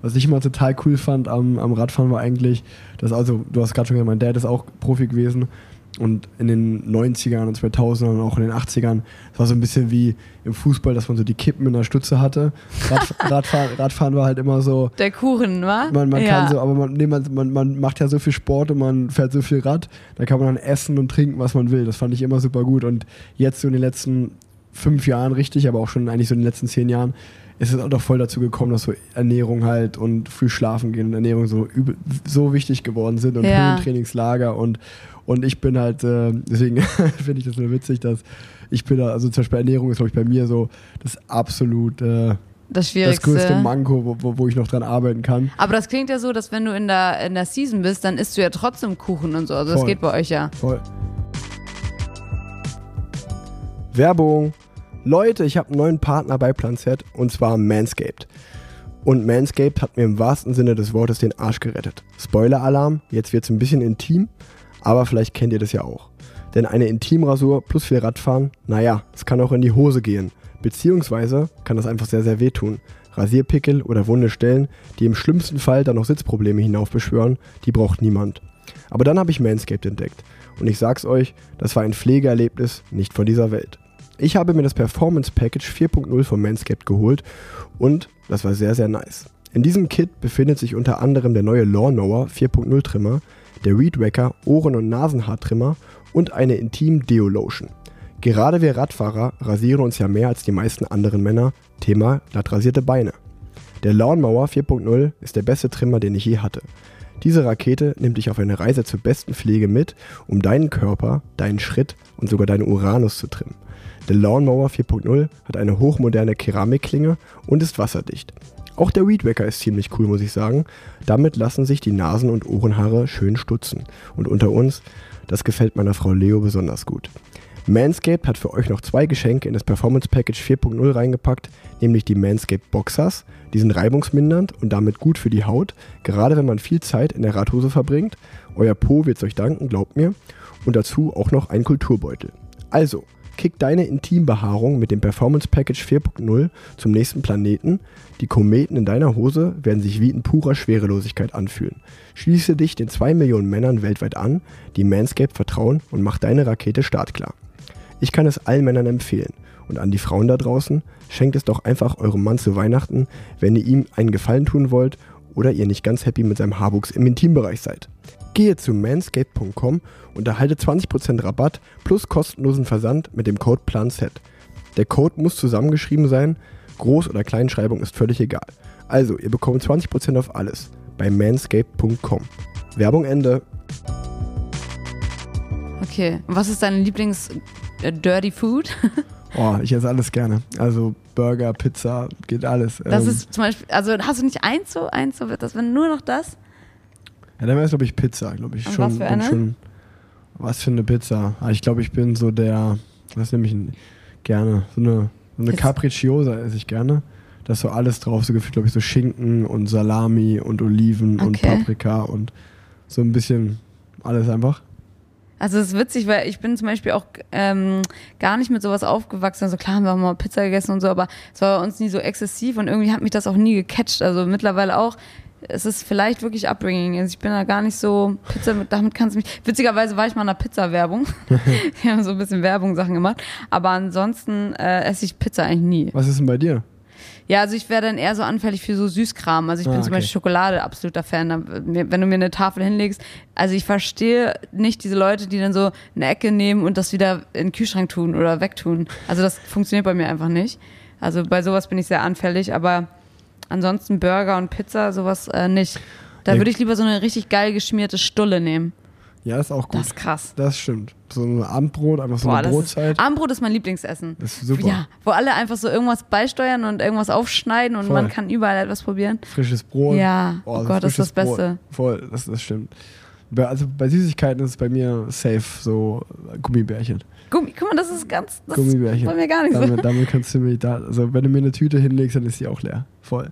Was ich immer total cool fand am, am Radfahren war eigentlich, dass, also, du hast gerade schon gesagt, mein Dad ist auch Profi gewesen. Und in den 90ern und 2000ern und auch in den 80ern, es war so ein bisschen wie im Fußball, dass man so die Kippen in der Stütze hatte. Rad, Radfahren, Radfahren war halt immer so, Der Kuchen, wa? man, man ja. kann so, aber man, nee, man, man, man macht ja so viel Sport und man fährt so viel Rad, da kann man dann essen und trinken, was man will. Das fand ich immer super gut. Und jetzt so in den letzten fünf Jahren richtig, aber auch schon eigentlich so in den letzten zehn Jahren, ist es auch doch voll dazu gekommen, dass so Ernährung halt und früh schlafen gehen und Ernährung so, so wichtig geworden sind und Ja. Höhentrainingslager und, und ich bin halt, äh, deswegen finde ich das nur witzig, dass ich bin da, also zum Beispiel Ernährung ist, glaube ich, bei mir so das absolut äh, das das Schwierigste. größte Manko, wo, wo, wo ich noch dran arbeiten kann. Aber das klingt ja so, dass wenn du in der, in der Season bist, dann isst du ja trotzdem Kuchen und so. Also das Voll. geht bei euch ja. Voll. Werbung. Leute, ich habe einen neuen Partner bei Planset und zwar Manscaped. Und Manscaped hat mir im wahrsten Sinne des Wortes den Arsch gerettet. Spoiler-Alarm, jetzt wird's ein bisschen intim, aber vielleicht kennt ihr das ja auch. Denn eine Intimrasur plus viel Radfahren, naja, es kann auch in die Hose gehen. Beziehungsweise kann das einfach sehr, sehr wehtun. Rasierpickel oder wunde Stellen, die im schlimmsten Fall dann noch Sitzprobleme hinaufbeschwören, die braucht niemand. Aber dann habe ich Manscaped entdeckt. Und ich sag's euch, das war ein Pflegeerlebnis nicht von dieser Welt. Ich habe mir das Performance Package 4.0 von Manscaped geholt und das war sehr, sehr nice. In diesem Kit befindet sich unter anderem der neue Lawnmower 4.0 Trimmer, der Weed Wacker Ohren- und Nasenhaartrimmer und eine Intim Deo Lotion. Gerade wir Radfahrer rasieren uns ja mehr als die meisten anderen Männer. Thema glattrasierte Beine. Der Lawnmower 4.0 ist der beste Trimmer, den ich je hatte. Diese Rakete nimmt dich auf eine Reise zur besten Pflege mit, um deinen Körper, deinen Schritt und sogar deinen Uranus zu trimmen. Der Lawnmower 4.0 hat eine hochmoderne Keramikklinge und ist wasserdicht. Auch der Weed Wacker ist ziemlich cool, muss ich sagen. Damit lassen sich die Nasen- und Ohrenhaare schön stutzen. Und unter uns, das gefällt meiner Frau Leo besonders gut. Manscaped hat für euch noch zwei Geschenke in das Performance Package 4.0 reingepackt, nämlich die Manscaped Boxers. Die sind reibungsmindernd und damit gut für die Haut, gerade wenn man viel Zeit in der Radhose verbringt. Euer Po wird's euch danken, glaubt mir. Und dazu auch noch ein Kulturbeutel. Also, kick deine Intimbehaarung mit dem Performance Package 4.0 zum nächsten Planeten. Die Kometen in deiner Hose werden sich wie in purer Schwerelosigkeit anfühlen. Schließe dich den 2 Millionen Männern weltweit an, die Manscaped vertrauen und mach deine Rakete startklar. Ich kann es allen Männern empfehlen. Und an die Frauen da draußen, schenkt es doch einfach eurem Mann zu Weihnachten, wenn ihr ihm einen Gefallen tun wollt oder ihr nicht ganz happy mit seinem Haarwuchs im Intimbereich seid. Gehe zu manscaped.com und erhalte 20% Rabatt plus kostenlosen Versand mit dem Code PLANSET. Der Code muss zusammengeschrieben sein, Groß- oder Kleinschreibung ist völlig egal. Also, ihr bekommt 20% auf alles bei manscaped.com. Werbung Ende. Okay. Was ist dein Lieblings äh, Food? Oh, ich esse alles gerne. Also Burger, Pizza, geht alles. Das Ähm, ist zum Beispiel, also hast du nicht eins so, eins so, das wenn nur noch das? Ja, dann wäre es, glaube ich, Pizza, glaube ich. Und schon, was für eine? Schon, was für eine Pizza? Ah, ich glaube, ich bin so der, was nehme ich gerne? So eine, so eine. Capricciosa esse ich gerne. Da ist so alles drauf, so gefühlt, glaube ich, so Schinken und Salami und Oliven und Okay. Paprika und so ein bisschen alles einfach. Also es ist witzig, weil ich bin zum Beispiel auch ähm, gar nicht mit sowas aufgewachsen. Also klar haben wir auch mal Pizza gegessen und so, aber es war bei uns nie so exzessiv und irgendwie hat mich das auch nie gecatcht. Also mittlerweile auch. Es ist vielleicht wirklich Upbringing. Also ich bin da gar nicht so Pizza, mit- damit kannst du mich. Witzigerweise war ich mal in einer Pizza-Werbung. Wir haben so ein bisschen Werbung-Sachen gemacht. Aber ansonsten äh, esse ich Pizza eigentlich nie. Was ist denn bei dir? Ja, also ich wäre dann eher so anfällig für so Süßkram. Also ich bin Ah, zum okay. Beispiel Schokolade absoluter Fan. Wenn du mir eine Tafel hinlegst, also ich verstehe nicht diese Leute, die dann so eine Ecke nehmen und das wieder in den Kühlschrank tun oder wegtun. Also das funktioniert bei mir einfach nicht. Also bei sowas bin ich sehr anfällig, aber ansonsten Burger und Pizza, sowas äh, nicht. Da Ja. würde ich lieber so eine richtig geil geschmierte Stulle nehmen. Ja, das ist auch gut. Das ist krass. Das stimmt. So ein Abendbrot, einfach so Boah, eine Brotzeit. Ist, Abendbrot ist mein Lieblingsessen. Das ist super. Ja, wo alle einfach so irgendwas beisteuern und irgendwas aufschneiden und Voll. man kann überall etwas probieren. Frisches Brot. Ja, oh so Gott, das ist das Brot. Beste. Voll, das, das stimmt. Bei- Also bei Süßigkeiten ist es bei mir safe so Gummibärchen. Gummi, guck mal, das ist ganz, das ist Gummibärchen. bei mir gar nicht so. Damit, damit kannst du mich da, also wenn du mir eine Tüte hinlegst, dann ist die auch leer. Voll.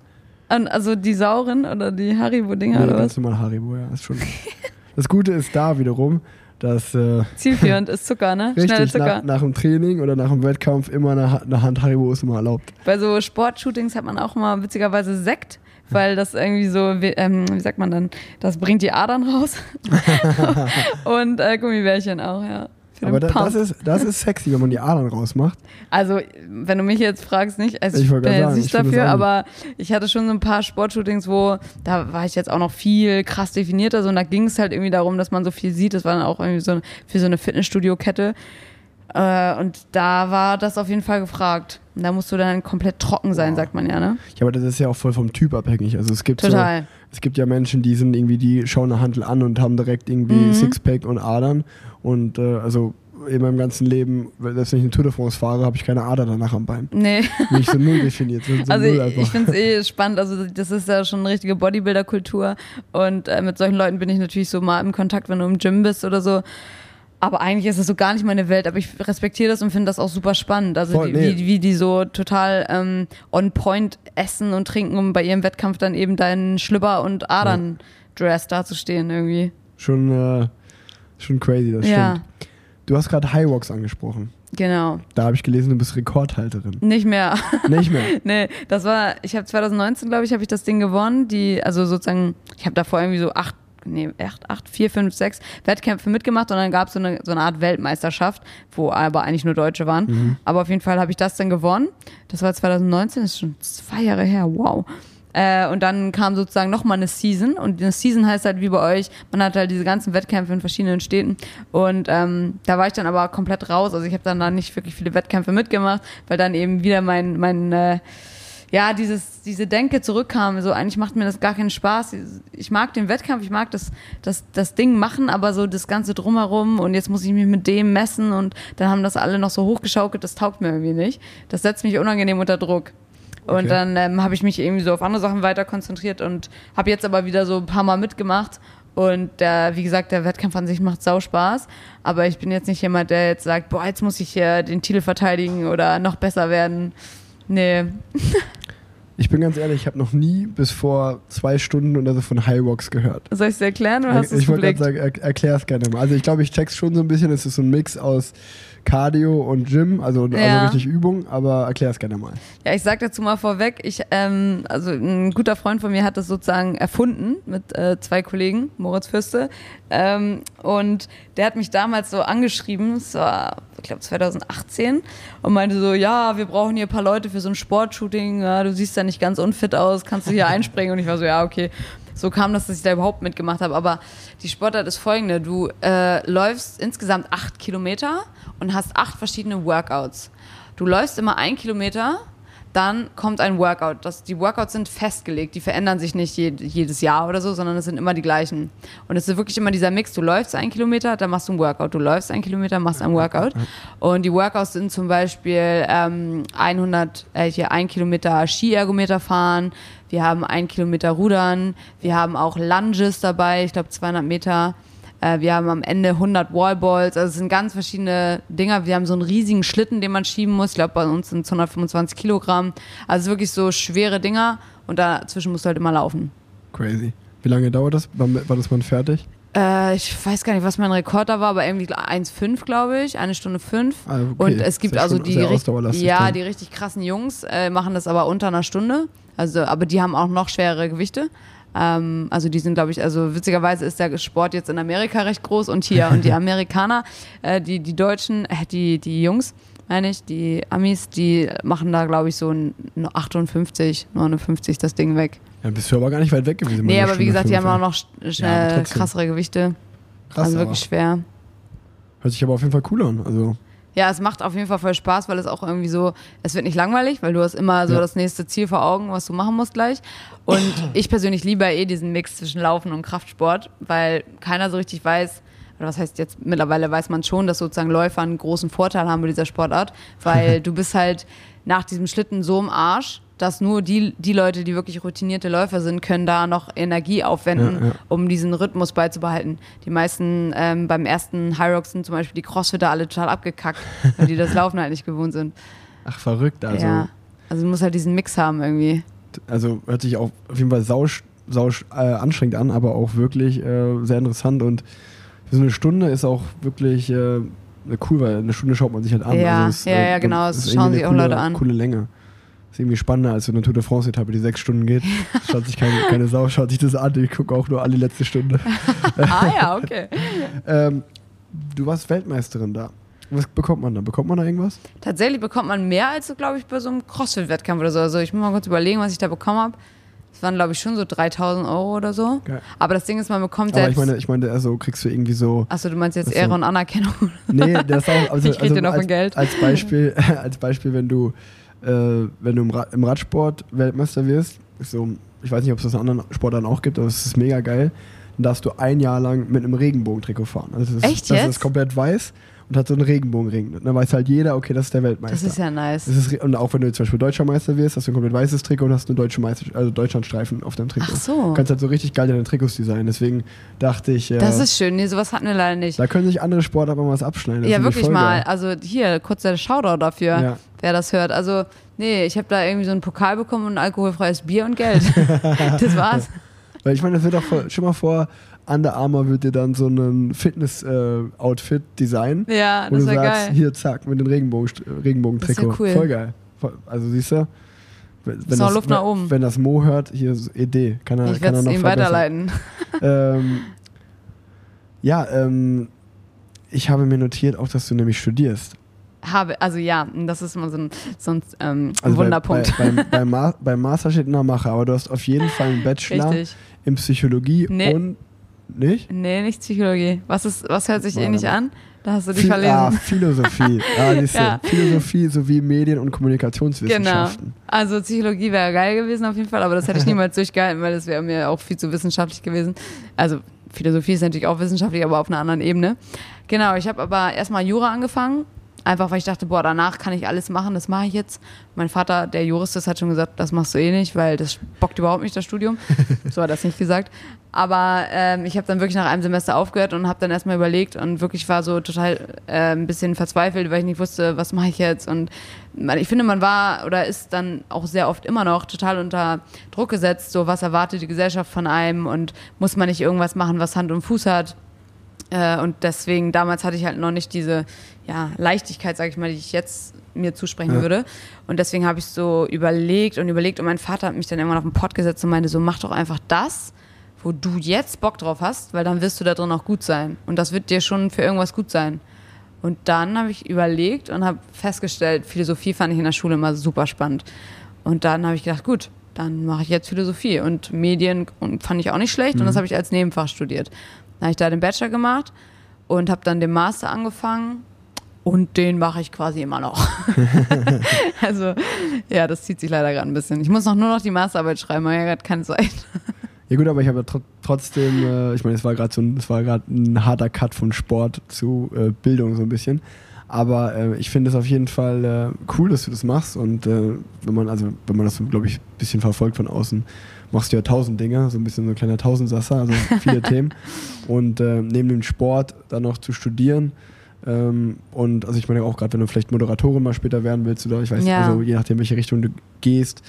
Und also die sauren oder die Haribo-Dinger Nee, oder ganz was? normal Haribo, ja. Ist schon. das Gute ist da wiederum, dass äh, Zielführend ist Zucker, ne? Schnelle richtig Zucker. nach, nach dem Training oder nach dem Wettkampf immer eine, eine Hand Haribo ist immer erlaubt. Bei so Sportshootings hat man auch mal witzigerweise Sekt weil das irgendwie so, wie, ähm, wie sagt man dann, das bringt die Adern raus. und äh, Gummibärchen auch, ja. Aber da, das, ist, das ist sexy, wenn man die Adern rausmacht. Also, wenn du mich jetzt fragst, nicht, also Ich ich, bin jetzt sagen, nicht dafür, aber ich hatte schon so ein paar Sportshootings, wo da war ich jetzt auch noch viel krass definierter, so und da ging es halt irgendwie darum, dass man so viel sieht. Das war dann auch irgendwie so für so eine Fitnessstudio-Kette. Äh, und da war das auf jeden Fall gefragt. Und da musst du dann komplett trocken sein, sagt man ja, ne? Ja, aber das ist ja auch voll vom Typ abhängig. Also es gibt Total. so, es gibt ja Menschen, die sind irgendwie, die schauen eine Handel an und haben direkt irgendwie Mhm. Sixpack und Adern. Und äh, also in meinem ganzen Leben, selbst wenn ich eine Tour de France fahre, habe ich keine Ader danach am Bein. Nee. Nicht so null definiert. So, so Also null ich, ich finde es eh spannend. Also das ist ja schon eine richtige Bodybuilder-Kultur. Und äh, mit solchen Leuten bin ich natürlich so mal im Kontakt, wenn du im Gym bist oder so. Aber eigentlich ist es so gar nicht meine Welt. Aber ich respektiere das und finde das auch super spannend. Also Voll, die, nee. wie, wie die so total ähm, on point essen und trinken, um bei ihrem Wettkampf dann eben deinen Schlüpper und Adern-Dress dazustehen irgendwie. schon, äh, schon crazy, das Ja, stimmt. Du hast gerade High Rocks angesprochen. genau. Da habe ich gelesen, du bist Rekordhalterin. Nicht mehr. Nicht mehr. Nee, das war, ich habe 2019, glaube ich, habe ich das Ding gewonnen. Die, also sozusagen, ich habe davor irgendwie so acht, nee, acht, acht, vier, fünf, sechs Wettkämpfe mitgemacht und dann gab es so eine, so eine Art Weltmeisterschaft, wo aber eigentlich nur Deutsche waren. Aber auf jeden Fall habe ich das dann gewonnen. Das war 2019, das ist schon zwei Jahre her, wow. Äh, und dann kam sozusagen nochmal eine Season. Und eine Season heißt halt wie bei euch, man hat halt diese ganzen Wettkämpfe in verschiedenen Städten. Und ähm, da war ich dann aber komplett raus. Also ich habe dann da nicht wirklich viele Wettkämpfe mitgemacht, weil dann eben wieder mein, mein äh, ja, dieses, diese Denke zurückkam. So, eigentlich macht mir das gar keinen Spaß. Ich mag den Wettkampf, ich mag das, das, das Ding machen, aber so das Ganze drumherum und jetzt muss ich mich mit dem messen und dann haben das alle noch so hochgeschaukelt, das taugt mir irgendwie nicht. Das setzt mich unangenehm unter Druck. Und Okay. dann ähm, habe ich mich irgendwie so auf andere Sachen weiter konzentriert und habe jetzt aber wieder so ein paar Mal mitgemacht. Und der, wie gesagt, der Wettkampf an sich macht sau Spaß. Aber ich bin jetzt nicht jemand, der jetzt sagt, boah, jetzt muss ich hier den Titel verteidigen oder noch besser werden. Nee, Ich bin ganz ehrlich, ich habe noch nie bis vor zwei Stunden oder so von High Rocks gehört. Soll ich es erklären oder hast du es ich wollte gerade sagen, er, erklär es gerne mal. Also ich glaube, ich check's schon so ein bisschen. Es ist so ein Mix aus Cardio und Gym, also, Ja. also richtig Übung, aber erklär es gerne mal. Ja, ich sag dazu mal vorweg, ich, ähm, also ein guter Freund von mir hat das sozusagen erfunden mit äh, zwei Kollegen, Moritz Fürste. Ähm, und der hat mich damals so angeschrieben, es war, ich glaube 2018, und meinte so, ja, wir brauchen hier ein paar Leute für so ein Sportshooting, ja, du siehst ja nicht ganz unfit aus, kannst du hier einspringen? Und ich war so, ja, okay. So kam das, dass ich da überhaupt mitgemacht habe. Aber die Sportart ist folgende. Du äh, läufst insgesamt acht Kilometer und hast acht verschiedene Workouts. Du läufst immer ein Kilometer, dann kommt ein Workout. Das, die Workouts sind festgelegt, die verändern sich nicht je, jedes Jahr oder so, sondern es sind immer die gleichen. Und es ist wirklich immer dieser Mix. Du läufst ein Kilometer, dann machst du ein Workout. Du läufst ein Kilometer, machst ein Workout. Und die Workouts sind zum Beispiel ähm, 100, äh, hier ein Kilometer Skiergometer fahren. Wir haben ein Kilometer Rudern. Wir haben auch Lunges dabei, ich glaube 200 Meter. Äh, Wir haben am Ende 100 Wallballs, also es sind ganz verschiedene Dinger. Wir haben so einen riesigen Schlitten, den man schieben muss. Ich glaube, bei uns sind es 125 Kilogramm. Also wirklich so schwere Dinger und dazwischen musst du halt immer laufen. Crazy. Wie lange dauert das? War das mal fertig? Äh, ich weiß gar nicht, was mein Rekord da war, aber irgendwie 1,5, glaube ich. Eine Stunde fünf. Ah, okay. Und es gibt also die, ja, die richtig krassen Jungs äh, machen das aber unter einer Stunde. Also, aber die haben auch noch schwerere Gewichte. Ähm, also die sind, glaube ich, also witzigerweise ist der Sport jetzt in Amerika recht groß und hier. Und die Amerikaner, äh, die, die Deutschen, äh, die, die Jungs, meine ich, die Amis, die machen da, glaube ich, so ein 58, 59 das Ding weg. Ja, bist du aber gar nicht weit weg gewesen. Nee, aber wie Stunde gesagt, die haben auch noch Ja, krassere Gewichte. Krass, also wirklich schwer. hört sich aber auf jeden Fall cool an. Also Ja, es macht auf jeden Fall voll Spaß, weil es auch irgendwie so, es wird nicht langweilig, weil du hast immer so Ja. das nächste Ziel vor Augen, was du machen musst gleich. Und ich persönlich liebe eh diesen Mix zwischen Laufen und Kraftsport, weil keiner so richtig weiß, oder was heißt jetzt, mittlerweile weiß man schon, dass sozusagen Läufer einen großen Vorteil haben bei dieser Sportart, weil du bist halt nach diesem Schlitten so im Arsch, dass nur die, die Leute, die wirklich routinierte Läufer sind, können da noch Energie aufwenden, Ja, ja. um diesen Rhythmus beizubehalten. Die meisten ähm, beim ersten High sind zum Beispiel die Crossfitter alle total abgekackt, weil die das Laufen halt nicht gewohnt sind. ach verrückt. Also, ja. Also du musst halt diesen Mix haben irgendwie. also hört sich auch auf jeden Fall sau, sau äh, anstrengend an, aber auch wirklich äh, sehr interessant und so eine Stunde ist auch wirklich äh, cool, weil eine Stunde schaut man sich halt an. Ja, also es, ja, ja, genau, es das ist schauen sich auch Leute an. Coole Länge. Ist irgendwie spannender als so eine Tour de France-Etappe, die sechs Stunden geht. Schaut sich keine, keine Sau, schaut sich das an. Ich gucke auch nur die letzte Stunde. ah ja, okay. ähm, du warst Weltmeisterin da. Was bekommt man da? Bekommt man da irgendwas? Tatsächlich bekommt man mehr als, so, glaube ich, bei so einem Crossfit-Wettkampf oder so. Also ich muss mal kurz überlegen, was ich da bekommen habe. Das waren, glaube ich, schon so 3000 Euro oder so. Geil. Aber das Ding ist, man bekommt Aber selbst... ich meine, ich meine, also kriegst du irgendwie so. Achso, du meinst jetzt Ach so. Ehre und Anerkennung? Nee, das ist auch. Also, Ich rede also dir noch als, Geld. Als Beispiel, als Beispiel, wenn du, äh, wenn du im, Rad, im Radsport Weltmeister wirst, ist so, ich weiß nicht, ob es das in anderen Sportarten auch gibt, aber es ist mega geil. Dann darfst du ein Jahr lang mit einem Regenbogentrikot fahren. Also das, Echt das jetzt? ist komplett weiß und hat so einen Regenbogenring. Und dann weiß halt jeder, okay, das ist der Weltmeister. Das ist ja nice. Das ist, und auch wenn du zum Beispiel Deutscher Meister wirst, hast du ein komplett weißes Trikot und hast einen deutschen Meister, also Deutschlandstreifen auf deinem Trikot. Ach so. Du kannst halt so richtig geil deine Trikots designen. Deswegen dachte ich, äh, Das ist schön. Nee, sowas hatten wir leider nicht. da können sich andere Sportarten mal was abschneiden. Das Ja, wirklich mal. Also hier, kurz der Shoutout dafür, Ja. wer das hört. Also, nee, ich habe da irgendwie so einen Pokal bekommen und ein alkoholfreies Bier und Geld. das war's. Weil ich meine, das wird auch schon mal vor, Under Armour wird dir dann so ein Fitness-Outfit designen. Ja, das du wäre sagst, geil. hier, zack, mit dem Regenbogen, Regenbogen-Trikot. Das cool. Voll geil. Also siehst du, wenn, Ist noch Luft wenn, nach oben. wenn das Mo hört, hier ist Idee. Kann er, Ich kann er noch ihm weiterleiten. ähm, ja, ähm, ich habe mir notiert auch, dass du nämlich studierst. Habe, also ja, das ist immer so ein, so ein ähm, Also Wunderpunkt. Bei, bei, beim, beim, Ma beim Master steht in der Mache, aber du hast auf jeden Fall einen Bachelor Richtig. in Psychologie Nee. und nicht? Nee, nicht Psychologie. Was, ist, was hört sich ähnlich mal. an? Da hast du dich Phil- Ah, verlesen. Philosophie. Ah, siehst du. Ja. Philosophie sowie Medien- und Genau. Kommunikationswissenschaften. Also Psychologie wäre geil gewesen auf jeden Fall, aber das hätte ich niemals durchgehalten, weil das wäre mir auch viel zu wissenschaftlich gewesen. Also Philosophie ist natürlich auch wissenschaftlich, aber auf einer anderen Ebene. Genau, ich habe aber erstmal Jura angefangen. Einfach weil ich dachte, boah, danach kann ich alles machen, das mache ich jetzt. Mein Vater, der Jurist ist, hat schon gesagt, das machst du eh nicht, weil das bockt überhaupt nicht, das Studium. So hat er das nicht gesagt. Aber ähm, ich habe dann wirklich nach einem Semester aufgehört und habe dann erstmal überlegt und wirklich war so total äh, ein bisschen verzweifelt, weil ich nicht wusste, was mache ich jetzt. Und man, ich finde, man war oder ist dann auch sehr oft immer noch total unter Druck gesetzt, so was erwartet die Gesellschaft von einem und muss man nicht irgendwas machen, was Hand und Fuß hat. Äh, und deswegen, damals hatte ich halt noch nicht diese ja, Leichtigkeit, sage ich mal, die ich jetzt mir zusprechen Ja. würde. Und deswegen habe ich so überlegt und überlegt und mein Vater hat mich dann irgendwann auf den Pott gesetzt und meinte so, mach doch einfach das, wo du jetzt Bock drauf hast, weil dann wirst du da drin auch gut sein. Und das wird dir schon für irgendwas gut sein. Und dann habe ich überlegt und habe festgestellt, Philosophie fand ich in der Schule immer super spannend. Und dann habe ich gedacht, gut, dann mache ich jetzt Philosophie. Und Medien und fand ich auch nicht schlecht und das habe ich als Nebenfach studiert. Dann habe ich da den Bachelor gemacht und habe dann den Master angefangen und den mache ich quasi immer noch. also ja, das zieht sich leider gerade ein bisschen. Ich muss noch nur noch die Masterarbeit schreiben, aber ja gerade keine Zeit. Ja gut, aber ich habe ja tr trotzdem, äh, ich meine, es war gerade so ein, es war gerade ein harter Cut von Sport zu äh, Bildung so ein bisschen. Aber äh, ich finde es auf jeden Fall äh, cool, dass du das machst. Und äh, wenn man, also wenn man das, so, glaube ich, ein bisschen verfolgt von außen, machst du ja tausend Dinge, so ein bisschen so ein kleiner Tausendsasser, also viele Themen. Und äh, neben dem Sport dann noch zu studieren. Ähm, und also ich meine auch gerade, wenn du vielleicht Moderatorin mal später werden willst oder ich weiß, Ja. also je nachdem, welche Richtung du gehst,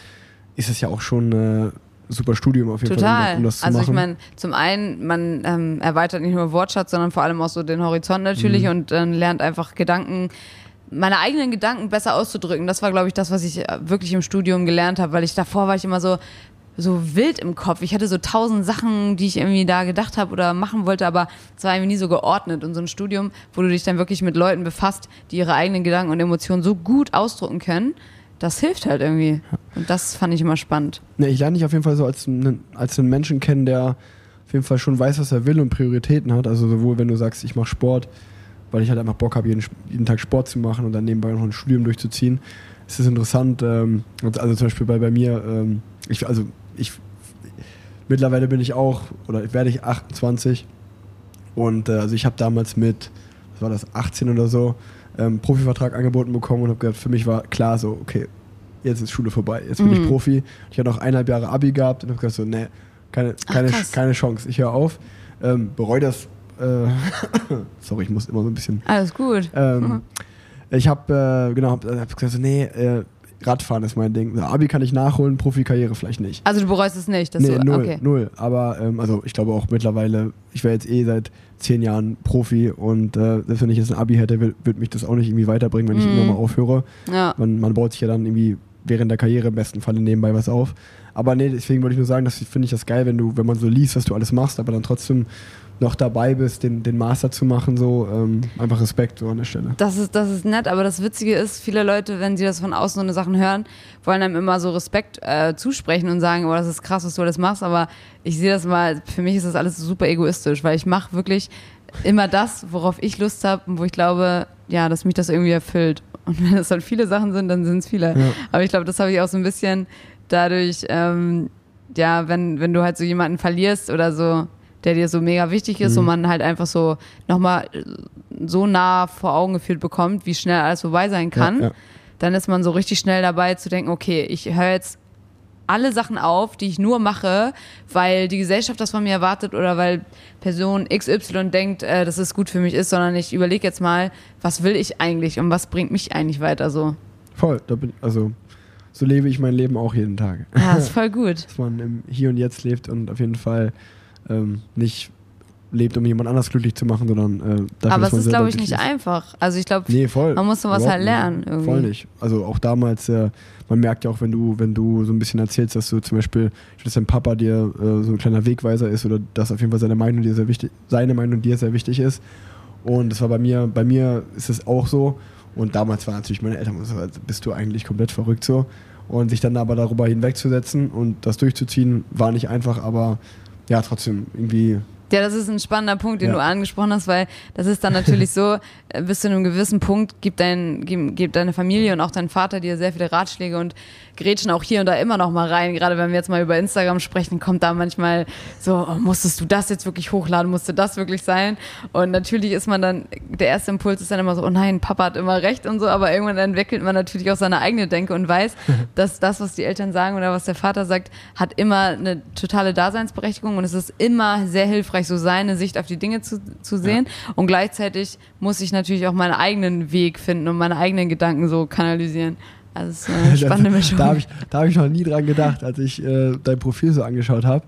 ist es ja auch schon äh, super Studium auf jeden Fall, Total. um, um das zu also machen. ich meine, zum einen, man ähm, erweitert nicht nur Wortschatz, sondern vor allem auch so den Horizont natürlich Mhm. und dann lernt einfach Gedanken, meine eigenen Gedanken besser auszudrücken. Das war, glaube ich, das, was ich äh, wirklich im Studium gelernt habe, weil ich davor war ich immer so so wild im Kopf. Ich hatte so tausend Sachen, die ich irgendwie da gedacht habe oder machen wollte, aber es war irgendwie nie so geordnet. Und so ein Studium, wo du dich dann wirklich mit Leuten befasst, die ihre eigenen Gedanken und Emotionen so gut ausdrucken können, das hilft halt irgendwie. Und das fand ich immer spannend. Ne, ich lerne dich auf jeden Fall so als einen, als einen Menschen kennen, der auf jeden Fall schon weiß, was er will und Prioritäten hat. Also sowohl wenn du sagst, ich mache Sport, weil ich halt einfach Bock habe, jeden, jeden Tag Sport zu machen und dann nebenbei noch ein Studium durchzuziehen, ist es interessant. Ähm, also zum Beispiel bei, bei mir, ähm, ich, also ich mittlerweile bin ich auch, oder werde ich 28 und äh, also ich habe damals mit, was war das, 18 oder so, ähm, Profivertrag angeboten bekommen und habe gesagt, für mich war klar so, okay, jetzt ist Schule vorbei, jetzt bin ich Mhm. Profi. Ich hatte noch eineinhalb Jahre Abi gehabt und habe gesagt so, nee, keine, Ach, keine, krass. keine Chance, ich höre auf. Ähm, bereue das, äh, sorry, ich muss immer so ein bisschen Alles gut. ähm, Ich habe äh, genau hab, hab gesagt, so, nee, äh, Radfahren ist mein Ding. Abi kann ich nachholen, Profikarriere vielleicht nicht. Also du bereust es nicht, dass nee, du, null, okay. null. Aber ähm, also ich glaube auch mittlerweile, ich wäre jetzt eh seit zehn Jahren Profi und äh, selbst wenn ich jetzt ein Abi hätte, würde mich das auch nicht irgendwie weiterbringen, wenn ich Mhm. irgendwann mal aufhöre. Ja. Man, man baut sich ja dann irgendwie während der Karriere im besten Falle nebenbei was auf. Aber nee, deswegen wollte ich nur sagen, dass finde ich das geil, wenn du, wenn man so liest, was du alles machst, aber dann trotzdem noch dabei bist, den, den Master zu machen, so ähm, einfach Respekt so an der Stelle. Das ist, das ist nett, aber das Witzige ist, viele Leute, wenn sie das von außen so eine Sachen hören, wollen einem immer so Respekt äh, zusprechen und sagen, oh, das ist krass, was du alles machst, aber ich sehe das mal, für mich ist das alles super egoistisch, weil ich mache wirklich immer das, worauf ich Lust habe und wo ich glaube, ja, dass mich das irgendwie erfüllt. Und wenn es dann viele Sachen sind, dann sind es viele. Ja. Aber ich glaube, das habe ich auch so ein bisschen dadurch, ähm, ja, wenn, wenn du halt so jemanden verlierst oder so, der dir so mega wichtig ist mhm. und man halt einfach so nochmal so nah vor Augen geführt bekommt, wie schnell alles vorbei sein kann, ja, ja. dann ist man so richtig schnell dabei zu denken, okay, ich höre jetzt alle Sachen auf, die ich nur mache, weil die Gesellschaft das von mir erwartet oder weil Person XY denkt, äh, dass es gut für mich ist, sondern ich überlege jetzt mal, was will ich eigentlich und was bringt mich eigentlich weiter so. Voll, da bin, also so lebe ich mein Leben auch jeden Tag. Ja, ist voll gut. Dass man im Hier und Jetzt lebt und auf jeden Fall ähm, nicht lebt, um jemand anders glücklich zu machen, sondern äh, dafür, Aber es ist, glaube ich, nicht einfach. Also ich glaube, nee, man muss sowas halt lernen. Irgendwie. Voll nicht. Also auch damals, äh, man merkt ja auch, wenn du, wenn du so ein bisschen erzählst, dass du zum Beispiel, dass dein Papa dir äh, so ein kleiner Wegweiser ist oder dass auf jeden Fall seine Meinung dir sehr wichtig, seine Meinung dir sehr wichtig ist. Und das war bei mir, bei mir ist es auch so. Und damals waren natürlich meine Eltern so, also bist du eigentlich komplett verrückt so. Und sich dann aber darüber hinwegzusetzen und das durchzuziehen, war nicht einfach, aber ja, trotzdem irgendwie ja, das ist ein spannender Punkt, den ja. du angesprochen hast, weil das ist dann natürlich so, äh, bis zu einem gewissen Punkt gibt, dein, gibt, gibt deine Familie und auch dein Vater dir sehr viele Ratschläge und grätschen auch hier und da immer noch mal rein. Gerade wenn wir jetzt mal über Instagram sprechen, kommt da manchmal so, oh, musstest du das jetzt wirklich hochladen, musste das wirklich sein? Und natürlich ist man dann, der erste Impuls ist dann immer so, oh nein, Papa hat immer recht und so, aber irgendwann entwickelt man natürlich auch seine eigene Denke und weiß, dass das, was die Eltern sagen oder was der Vater sagt, hat immer eine totale Daseinsberechtigung und es ist immer sehr hilfreich, hilfreich, so seine Sicht auf die Dinge zu, zu sehen. Ja. Und gleichzeitig muss ich natürlich auch meinen eigenen Weg finden und meine eigenen Gedanken so kanalisieren. Also es ist eine spannende Mischung. da habe ich, hab ich noch nie dran gedacht, als ich äh, dein Profil so angeschaut habe.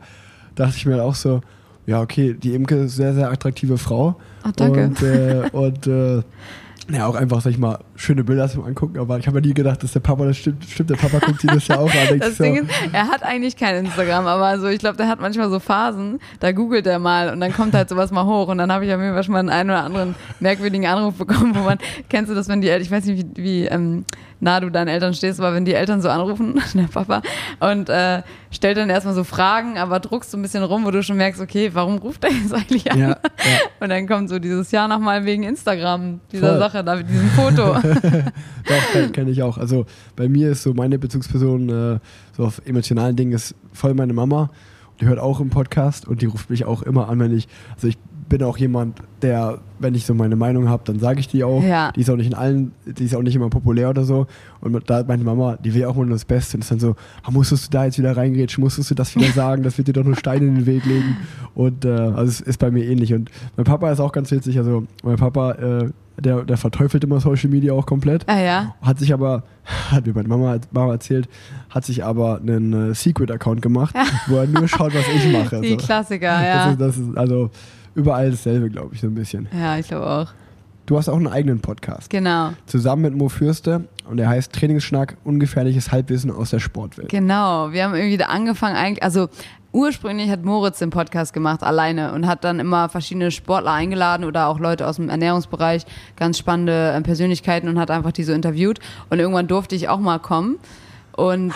Dachte ich mir auch so, ja, okay, die Imke ist eine sehr, sehr attraktive Frau. Ach, danke. Und, äh, und äh, ja, auch einfach, sag ich mal, schöne Bilder zum Angucken, aber ich habe mir nie gedacht, dass der Papa das stimmt. Stimmt, der Papa guckt sich das ja auch an. Das Ding ist, er hat eigentlich kein Instagram, aber so, ich glaube, der hat manchmal so Phasen, da googelt er mal und dann kommt halt sowas mal hoch und dann habe ich auf jeden Fall schon mal einen oder anderen merkwürdigen Anruf bekommen, wo man, kennst du das, wenn die Eltern, ich weiß nicht, wie, wie ähm, nah du deinen Eltern stehst, aber wenn die Eltern so anrufen, der Papa, und äh, stellt dann erstmal so Fragen, aber druckst so ein bisschen rum, wo du schon merkst, okay, warum ruft er jetzt eigentlich an? Ja, ja. Und dann kommt so dieses Jahr nochmal wegen Instagram, dieser Voll. Sache, da mit diesem Foto. Doch, kenne kenn ich auch. Also bei mir ist so meine Bezugsperson äh, so auf emotionalen Dingen ist voll meine Mama. Die hört auch im Podcast und die ruft mich auch immer an, wenn ich, also ich bin auch jemand, der, wenn ich so meine Meinung habe, dann sage ich die auch. Ja. Die ist auch nicht in allen, die ist auch nicht immer populär oder so. Und da meine Mama, die will auch immer nur das Beste. Und ist dann so, ah, musstest du da jetzt wieder reingrätschen, musstest du das wieder sagen, das wird dir doch nur Steine in den Weg legen. Und äh, also es ist bei mir ähnlich. Und mein Papa ist auch ganz witzig. Also mein Papa, äh, der, der verteufelt immer Social Media auch komplett. Ah, ja. Hat sich aber, hat mir meine Mama, Mama erzählt, hat sich aber einen äh, Secret-Account gemacht, wo er nur schaut, was ich mache. Die so. Klassiker, ja. Das ist, das ist, also überall dasselbe, glaube ich, so ein bisschen. Ja, ich glaube auch. Du hast auch einen eigenen Podcast. Genau. Zusammen mit Mo Fürste und der heißt Trainingsschnack, ungefährliches Halbwissen aus der Sportwelt. Genau, wir haben irgendwie da angefangen eigentlich, also ursprünglich hat Moritz den Podcast gemacht, alleine und hat dann immer verschiedene Sportler eingeladen oder auch Leute aus dem Ernährungsbereich, ganz spannende äh, Persönlichkeiten und hat einfach die so interviewt. Und irgendwann durfte ich auch mal kommen. Und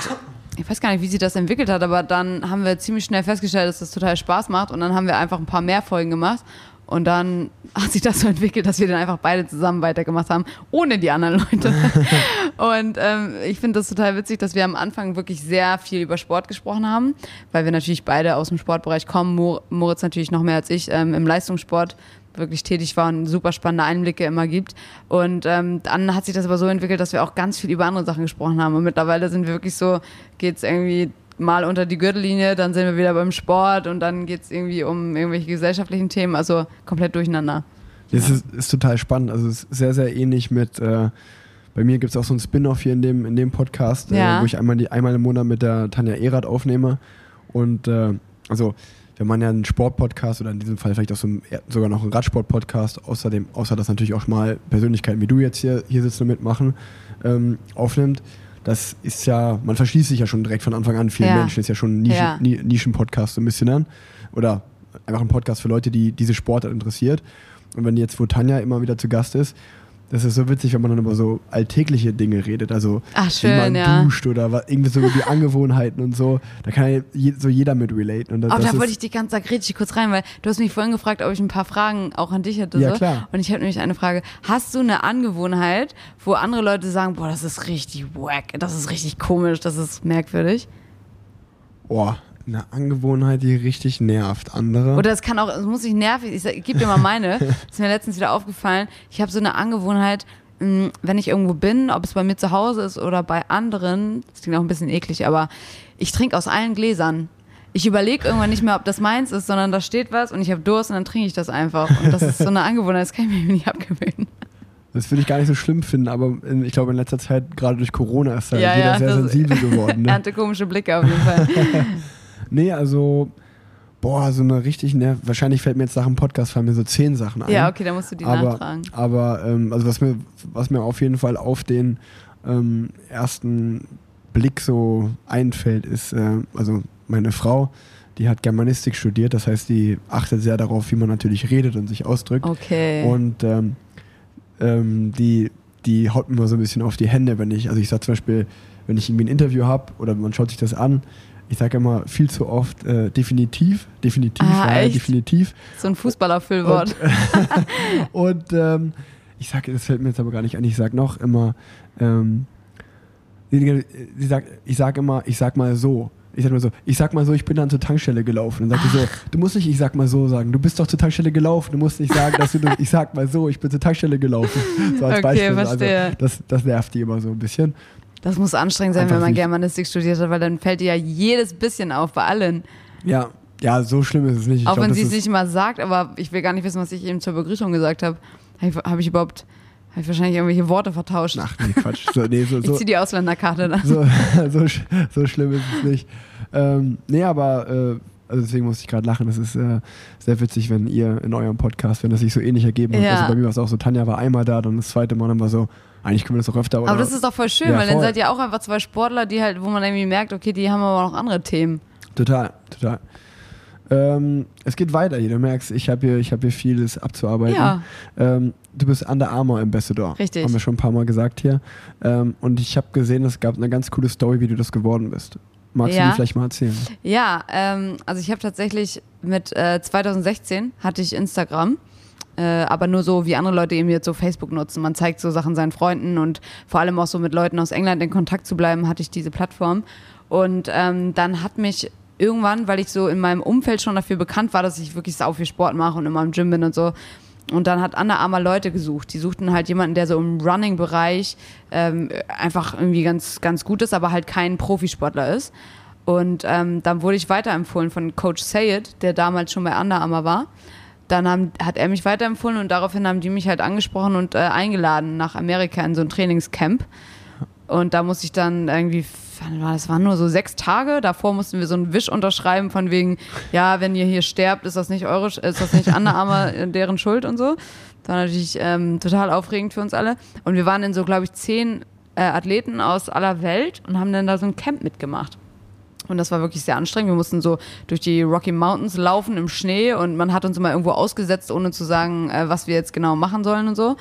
ich weiß gar nicht, wie sich das entwickelt hat, aber dann haben wir ziemlich schnell festgestellt, dass das total Spaß macht. Und dann haben wir einfach ein paar mehr Folgen gemacht und dann hat sich das so entwickelt, dass wir dann einfach beide zusammen weitergemacht haben, ohne die anderen Leute. und ähm, ich finde das total witzig, dass wir am Anfang wirklich sehr viel über Sport gesprochen haben, weil wir natürlich beide aus dem Sportbereich kommen. Moritz natürlich noch mehr als ich ähm, im Leistungssport wirklich tätig war und super spannende Einblicke immer gibt. Und ähm, dann hat sich das aber so entwickelt, dass wir auch ganz viel über andere Sachen gesprochen haben. Und mittlerweile sind wir wirklich so, geht es irgendwie mal unter die Gürtellinie, dann sind wir wieder beim Sport und dann geht es irgendwie um irgendwelche gesellschaftlichen Themen, also komplett durcheinander. Das ja. ist, ist, total spannend. Also es ist sehr, sehr ähnlich mit, äh, bei mir gibt es auch so ein Spin-off hier in dem, in dem Podcast, äh, ja. äh, wo ich einmal, die, einmal im Monat mit der Tanja Erath aufnehme. Und äh, also wenn man ja einen Sportpodcast oder in diesem Fall vielleicht auch so ein, sogar noch einen Radsport-Podcast, außerdem, außer dass natürlich auch mal Persönlichkeiten wie du jetzt hier, hier sitzen und mitmachen, ähm, aufnimmt, das ist ja, man verschließt sich ja schon direkt von Anfang an vielen Ja. Menschen, ist ja schon ein Nischen, Ja. Ni- Nischen-Podcast so ein bisschen an. Oder einfach ein Podcast für Leute, die diese Sportart interessiert. Und wenn jetzt, wo Tanja immer wieder zu Gast ist, das ist so witzig, wenn man dann über so alltägliche Dinge redet. Also Ach, wie schön, man ja. duscht oder was, irgendwie so die Angewohnheiten und so. Da kann ja je, so jeder mit relaten. Und das, Aber das da wollte ich dich ganz da richtig kurz rein, weil du hast mich vorhin gefragt, ob ich ein paar Fragen auch an dich hätte. Ja, so. klar. Und ich habe nämlich eine Frage. Hast du eine Angewohnheit, wo andere Leute sagen, boah, das ist richtig wack, das ist richtig komisch, das ist merkwürdig? Boah, eine Angewohnheit, die richtig nervt. Andere. Oder es kann auch, es muss nicht nervig, ich, ich gebe dir mal meine, ist mir letztens wieder aufgefallen. Ich habe so eine Angewohnheit, mh, wenn ich irgendwo bin, ob es bei mir zu Hause ist oder bei anderen, das klingt auch ein bisschen eklig, aber ich trinke aus allen Gläsern. Ich überlege irgendwann nicht mehr, ob das meins ist, sondern da steht was und ich habe Durst und dann trinke ich das einfach. Und das ist so eine Angewohnheit, das kann ich mir nicht abgewöhnen. Das würde ich gar nicht so schlimm finden, aber in, ich glaube, in letzter Zeit, gerade durch Corona, ist da Ja, jeder ja, sehr das- sensibel geworden. Er Ne? hatte komische Blicke auf jeden Fall. Nee, also, boah, so eine richtig nerv. Wahrscheinlich fällt mir jetzt nach dem Podcast fallen mir so zehn Sachen ein. Ja, okay, da musst du die aber, nachtragen. Aber, ähm, also was mir, was mir auf jeden Fall auf den ähm, ersten Blick so einfällt, ist, äh, also meine Frau, die hat Germanistik studiert, das heißt, die achtet sehr darauf, wie man natürlich redet und sich ausdrückt. Okay. Und ähm, ähm, die, die haut mir so ein bisschen auf die Hände, wenn ich, also ich sag zum Beispiel, wenn ich irgendwie ein Interview habe oder man schaut sich das an, ich sage immer viel zu oft äh, definitiv, definitiv, Ah, ja, definitiv. so ein Fußballerfüllwort. Und ähm, ich sage, das fällt mir jetzt aber gar nicht an, ich sage noch immer, ähm, ich sage immer, ich sag mal so. Ich sag mal so, ich sag mal so, ich bin dann zur Tankstelle gelaufen. Dann sagt sie so, du musst nicht, ich sag mal so sagen, du bist doch zur Tankstelle gelaufen. Du musst nicht sagen, dass du, ich sag mal so, ich bin zur Tankstelle gelaufen. So als Okay, Beispiel. verstehe. Also, das, das nervt die immer so ein bisschen. Das muss anstrengend sein, Einfach wenn man Germanistik studiert hat, weil dann fällt dir ja jedes bisschen auf bei allen. Ja, ja, so schlimm ist es nicht. Ich auch glaub, wenn sie es nicht mal sagt, aber ich will gar nicht wissen, was ich eben zur Begrüßung gesagt habe. Habe ich, hab ich überhaupt, habe ich wahrscheinlich irgendwelche Worte vertauscht. Ach nee, Quatsch. So, nee, so, ich so, ziehe die Ausländerkarte dann. so, so, so schlimm ist es nicht. Ähm, nee, aber äh, also deswegen musste ich gerade lachen. Das ist äh, sehr witzig, wenn ihr in eurem Podcast, wenn das sich so ähnlich ergeben hat. Ja. Also bei mir war es auch so, Tanja war einmal da, dann das zweite Mal dann war so, eigentlich können wir das auch öfter. Aber das ist doch voll schön, Ja, weil dann voll. seid ihr auch einfach zwei Sportler, die halt, wo man irgendwie merkt, okay, die haben aber noch andere Themen. Total, total. Ähm, es geht weiter hier. Du merkst, ich habe hier, ich hab hier vieles abzuarbeiten. Ja. Ähm, du bist Under Armour Ambassador. Richtig. Haben wir schon ein paar Mal gesagt hier. Ähm, und ich habe gesehen, es gab eine ganz coole Story, wie du das geworden bist. Magst du Ja. die vielleicht mal erzählen? Ja, ähm, also ich habe tatsächlich mit äh, 2016 hatte ich Instagram. Äh, aber nur so, wie andere Leute eben jetzt so Facebook nutzen. Man zeigt so Sachen seinen Freunden und vor allem auch so mit Leuten aus England in Kontakt zu bleiben, hatte ich diese Plattform. Und ähm, dann hat mich irgendwann, weil ich so in meinem Umfeld schon dafür bekannt war, dass ich wirklich sau viel Sport mache und immer im Gym bin und so. Und dann hat Under Armour Leute gesucht. Die suchten halt jemanden, der so im Running-Bereich ähm, einfach irgendwie ganz, ganz gut ist, aber halt kein Profisportler ist. Und ähm, dann wurde ich weiterempfohlen von Coach Sayed, der damals schon bei Under Armour war. Dann haben, hat er mich weiterempfohlen und daraufhin haben die mich halt angesprochen und äh, eingeladen nach Amerika in so ein Trainingscamp. Und da musste ich dann irgendwie, das waren nur so sechs Tage. Davor mussten wir so einen Wisch unterschreiben von wegen, ja, wenn ihr hier sterbt, ist das nicht eure, ist das nicht Under Armour äh, deren Schuld und so. Das war natürlich ähm, total aufregend für uns alle. Und wir waren in so, glaube ich, zehn äh, Athleten aus aller Welt und haben dann da so ein Camp mitgemacht. Und das war wirklich sehr anstrengend. Wir mussten so durch die Rocky Mountains laufen im Schnee und man hat uns immer irgendwo ausgesetzt, ohne zu sagen, äh, was wir jetzt genau machen sollen und so.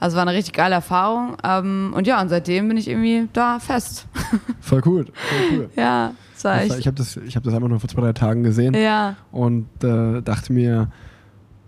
Also war eine richtig geile Erfahrung. Ähm, und ja, und seitdem bin ich irgendwie da fest. Voll cool. Voll cool. ja, das war Das war, echt. ich habe das, ich hab das einfach nur vor zwei, drei Tagen gesehen Ja. und äh, dachte mir,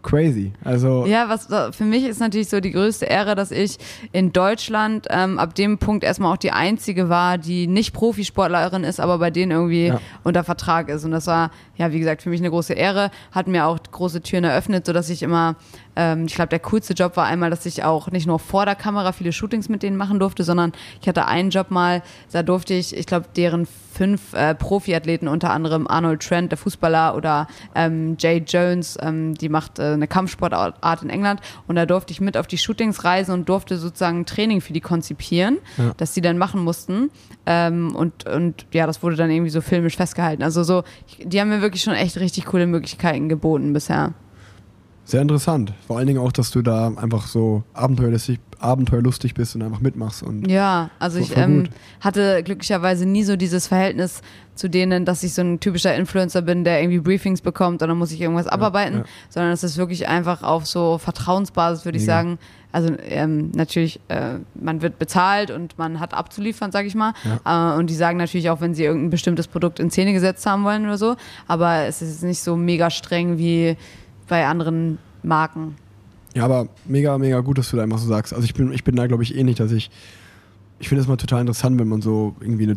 crazy. Also, Ja, was äh, für mich ist natürlich so die größte Ehre, dass ich in Deutschland ähm, ab dem Punkt erstmal auch die einzige war, die nicht Profisportlerin ist, aber bei denen irgendwie Ja. unter Vertrag ist. Und das war, ja, wie gesagt, für mich eine große Ehre, hat mir auch große Türen eröffnet, sodass ich immer, ähm, ich glaube, der coolste Job war einmal, dass ich auch nicht nur vor der Kamera viele Shootings mit denen machen durfte, sondern ich hatte einen Job mal, da durfte ich, ich glaube, deren fünf äh, Profiathleten, unter anderem Arnold Trent, der Fußballer, oder ähm, Jay Jones, ähm, die macht äh, eine Kampfsportart in England. Und da durfte ich mit auf die Shootings reisen und durfte sozusagen ein Training für die konzipieren, Ja. das die dann machen mussten. Ähm, und, und ja, das wurde dann irgendwie so filmisch festgehalten. Also so, ich, die haben mir wirklich schon echt richtig coole Möglichkeiten geboten bisher. Sehr interessant. Vor allen Dingen auch, dass du da einfach so abenteuerlustig, abenteuerlustig bist und einfach mitmachst. Und Ja, also So, ich ähm, hatte glücklicherweise nie so dieses Verhältnis zu denen, dass ich so ein typischer Influencer bin, der irgendwie Briefings bekommt und dann muss ich irgendwas abarbeiten, ja. sondern es ist wirklich einfach auf so Vertrauensbasis, würde ich sagen. Also ähm, natürlich, äh, man wird bezahlt und man hat abzuliefern, sage ich mal. Äh, und die sagen natürlich auch, wenn sie irgendein bestimmtes Produkt in Szene gesetzt haben wollen oder so. Aber es ist nicht so mega streng wie bei anderen Marken. Ja, aber mega, mega gut, dass du da einfach so sagst. Also ich bin, ich bin da, glaube ich, ähnlich, dass ich, ich finde es mal total interessant, wenn man so irgendwie eine,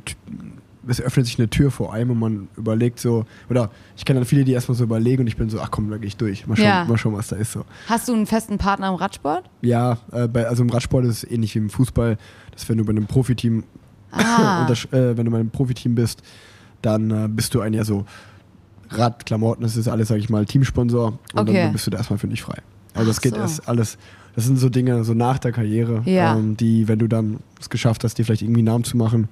es öffnet sich eine Tür vor einem und man überlegt so, oder ich kenne dann viele, die erstmal so überlegen und ich bin so, ach komm, da gehe ich durch. Mal schauen, Ja. mal schauen, was da ist so. Hast du einen festen Partner im Radsport? Ja, äh, bei, also im Radsport ist es ähnlich wie im Fußball, dass wenn du bei einem Profiteam, Ah. untersch- äh, wenn du bei einem Profiteam bist, dann äh, bist du ein ja so Radklamotten, das ist alles, sag ich mal, Teamsponsor und Okay. dann, bist du da erstmal für dich frei. Also das Ach geht so. erst alles, das sind so Dinge, so nach der Karriere, Ja. ähm, die, wenn du dann es geschafft hast, dir vielleicht irgendwie einen Namen zu machen,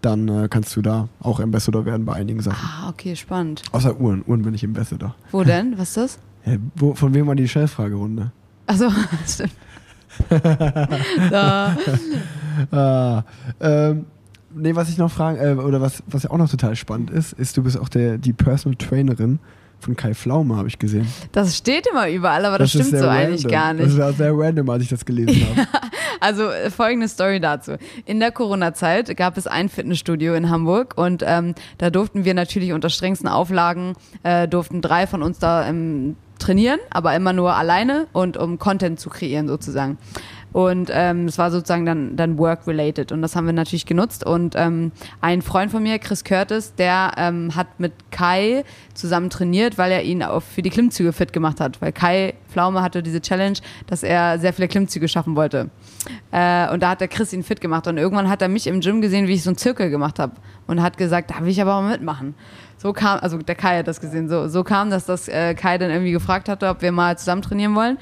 dann äh, kannst du da auch Ambassador werden bei einigen Sachen. Ah, okay, spannend. Außer Uhren, Uhren bin ich Ambassador. Wo denn? Was ist das? Hä, wo, von wem war die Shell-Fragerunde? Achso, stimmt. Ah, ähm, nee, was ich noch fragen, äh, oder was, was ja auch noch total spannend ist, ist, du bist auch der, die Personal Trainerin von Kai Pflaume, habe ich gesehen. Das steht immer überall, aber das, ist stimmt so eigentlich random. gar Das nicht. war sehr random, als ich das gelesen habe. Also äh, folgende Story dazu. In der Corona-Zeit gab es ein Fitnessstudio in Hamburg und ähm, da durften wir natürlich unter strengsten Auflagen, äh, durften drei von uns da ähm, trainieren, aber immer nur alleine und um Content zu kreieren sozusagen. Und ähm, es war sozusagen dann, dann work-related und das haben wir natürlich genutzt. Und ähm, ein Freund von mir, Chris Curtis, der ähm, hat mit Kai zusammen trainiert, weil er ihn auch für die Klimmzüge fit gemacht hat. Weil Kai Pflaume hatte diese Challenge, dass er sehr viele Klimmzüge schaffen wollte. Äh, und da hat der Chris ihn fit gemacht. Und irgendwann hat er mich im Gym gesehen, wie ich so einen Zirkel gemacht habe. Und hat gesagt, da will ich aber mal mitmachen. So kam, also der Kai hat das gesehen, so, so kam, dass das äh, Kai dann irgendwie gefragt hatte, ob wir mal zusammen trainieren wollen.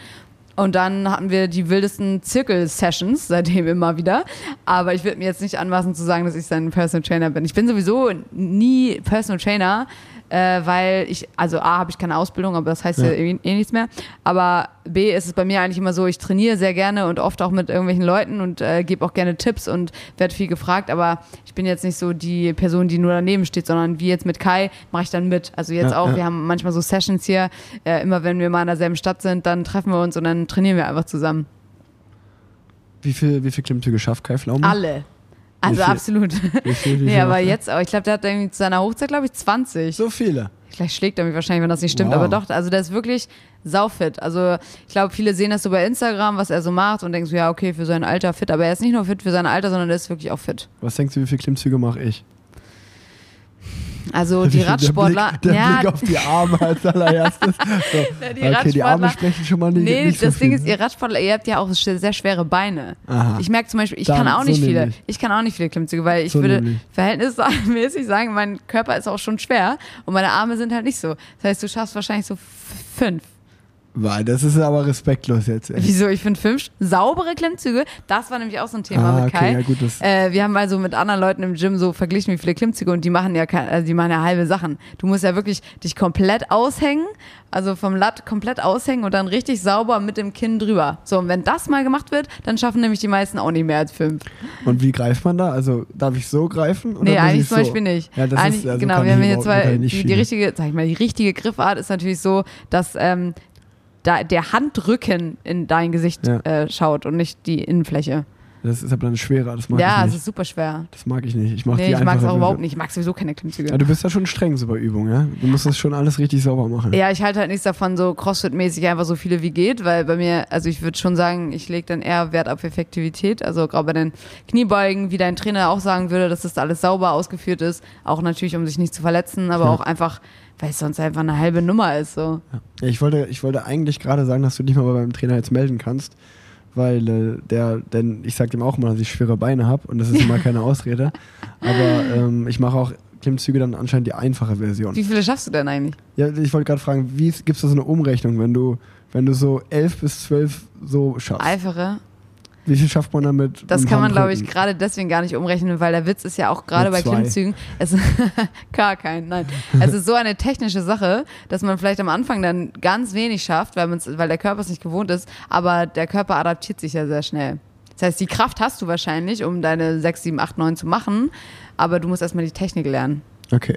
Und dann hatten wir die wildesten Zirkel-Sessions, seitdem immer wieder. Aber ich würde mir jetzt nicht anmaßen zu sagen, dass ich sein Personal Trainer bin. Ich bin sowieso nie Personal Trainer, äh, weil ich, also A, habe ich keine Ausbildung, aber das heißt ja, Ja. eh, eh nichts mehr. Aber B, ist es bei mir eigentlich immer so, ich trainiere sehr gerne und oft auch mit irgendwelchen Leuten und äh, gebe auch gerne Tipps und werde viel gefragt. Aber ich bin jetzt nicht so die Person, die nur daneben steht, sondern wie jetzt mit Kai mache ich dann mit. Also jetzt Ja, auch, ja. wir haben manchmal so Sessions hier. Äh, immer wenn wir mal in derselben Stadt sind, dann treffen wir uns und dann trainieren wir einfach zusammen. Wie viel, wie viel Klimmzüge schafft Kai Pflaume? Alle. Also viel? absolut. Wie viel, wie nee, aber er? jetzt, aber ich glaube, der hat irgendwie zu seiner Hochzeit, glaube ich, 20. So viele. Vielleicht schlägt er mich wahrscheinlich, wenn das nicht stimmt, Wow. aber doch, also der ist wirklich saufit. Also ich glaube, viele sehen das so bei Instagram, was er so macht und denken so, ja, okay, für sein Alter fit, aber er ist nicht nur fit für sein Alter, sondern er ist wirklich auch fit. Was denkst du, wie viele Klimmzüge mache ich? Also die Radsportler, Der Blick, der ja, Blick auf die Arme als allererstes. So, die okay, die Arme sprechen schon mal nicht, Nee, nicht so das viel. Ding ist, ihr Radsportler, ihr habt ja auch sehr schwere Beine. Aha. Ich merke zum Beispiel, ich Dann, kann auch so nicht viele. nämlich. Ich kann auch nicht viele Klimmzüge, weil ich So würde nämlich. verhältnismäßig sagen, mein Körper ist auch schon schwer und meine Arme sind halt nicht so. Das heißt, du schaffst wahrscheinlich so fünf. Weil das ist aber respektlos jetzt. Ey. Wieso? Ich finde fünf saubere Klimmzüge. Das war nämlich auch so ein Thema Ah, mit okay, Kai. ja, gut, äh, wir haben also mit anderen Leuten im Gym so verglichen, wie viele Klimmzüge und die machen ja, also die machen ja halbe Sachen. Du musst ja wirklich dich komplett aushängen, also vom Latt komplett aushängen und dann richtig sauber mit dem Kinn drüber. So, und wenn das mal gemacht wird, dann schaffen nämlich die meisten auch nicht mehr als fünf. Und wie greift man da? Also darf ich so greifen? Oder Nee, eigentlich ich zum so? Beispiel nicht. Ja, das eigentlich, ist, also genau, wir haben jetzt zwei, die, die richtige, sag ich mal, die richtige Griffart ist natürlich so, dass ähm, da der Handrücken in dein Gesicht Ja. äh, schaut und nicht die Innenfläche. Das ist aber dann schwerer, das mag ja, ich es nicht. ist super schwer. Das mag ich nicht. Ich mag Nee, die ich mag es auch überhaupt nicht. Ich mag sowieso keine Klimmzüge. Ja, du bist ja schon streng so bei Übungen, ja? Du musst das schon alles richtig sauber machen. Ja, ich halte halt nichts davon, so Crossfit-mäßig einfach so viele wie geht, weil bei mir, also ich würde schon sagen, ich lege dann eher Wert auf Effektivität. Also gerade bei den Kniebeugen, wie dein Trainer auch sagen würde, dass das alles sauber ausgeführt ist. Auch natürlich, um sich nicht zu verletzen, aber Ja. auch einfach, weil es sonst einfach eine halbe Nummer ist. So. Ja, ich, wollte, ich wollte eigentlich gerade sagen, dass du dich mal bei meinem Trainer jetzt melden kannst, weil äh, der, denn ich sag dem auch mal, dass ich schwere Beine habe und das ist immer keine Ausrede. Aber ähm, ich mache auch Klimmzüge dann anscheinend die einfache Version. Wie viele schaffst du denn eigentlich? Ja, ich wollte gerade fragen, wie gibt es da so eine Umrechnung, wenn du, wenn du so elf bis zwölf so schaffst? Einfache? Wie viel schafft man damit? Das kann man, glaube ich, gerade deswegen gar nicht umrechnen, weil der Witz ist ja auch gerade bei. Klimmzügen, es gar kein, nein. Es ist so eine technische Sache, dass man vielleicht am Anfang dann ganz wenig schafft, weil, weil der Körper es nicht gewohnt ist, aber der Körper adaptiert sich ja sehr schnell. Das heißt, die Kraft hast du wahrscheinlich, um deine 6, 7, 8, 9 zu machen, aber du musst erstmal die Technik lernen. Okay.